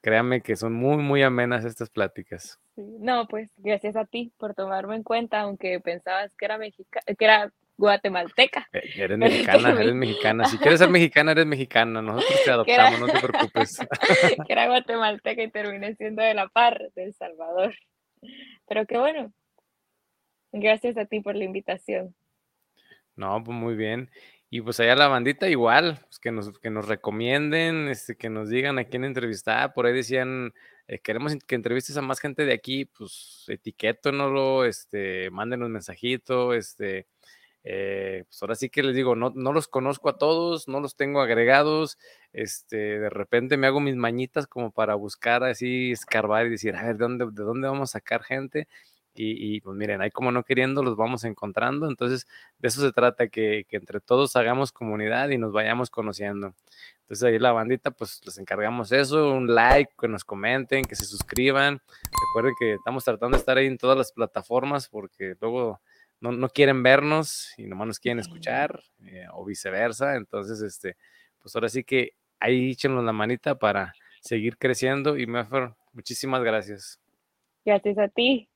créanme que son muy, muy amenas estas pláticas. No, pues gracias a ti por tomarme en cuenta, aunque pensabas que era mexica que era guatemalteca. Eh, eres <laughs> mexicana, eres mexicana. Si quieres ser mexicana, eres mexicana. Nosotros te <laughs> adoptamos, no te preocupes. <laughs> que era guatemalteca y terminé siendo de la par de El Salvador. Pero qué bueno. Gracias a ti por la invitación. No, pues muy bien. Y pues allá la bandita igual, pues que nos, que nos recomienden, este, que nos digan a quién entrevistar. Por ahí decían, eh, queremos que entrevistes a más gente de aquí, pues etiquétonoslo, este, un mensajito, este, eh, pues ahora sí que les digo, no, no los conozco a todos, no los tengo agregados, este, de repente me hago mis mañitas como para buscar así, escarbar y decir, a ver, ¿de dónde, de dónde vamos a sacar gente? Y, pues miren, ahí como no queriendo los vamos encontrando. Entonces, de eso se trata, que, que, entre todos hagamos comunidad y nos vayamos conociendo. Entonces, ahí la bandita, pues les encargamos eso, un like, que nos comenten, que se suscriban. Recuerden que estamos tratando de estar ahí en todas las plataformas porque luego no, no quieren vernos y nomás nos quieren escuchar eh, o viceversa. Entonces, este, pues ahora sí que ahí échenos la manita para seguir creciendo y Mefer, muchísimas gracias. Gracias a ti.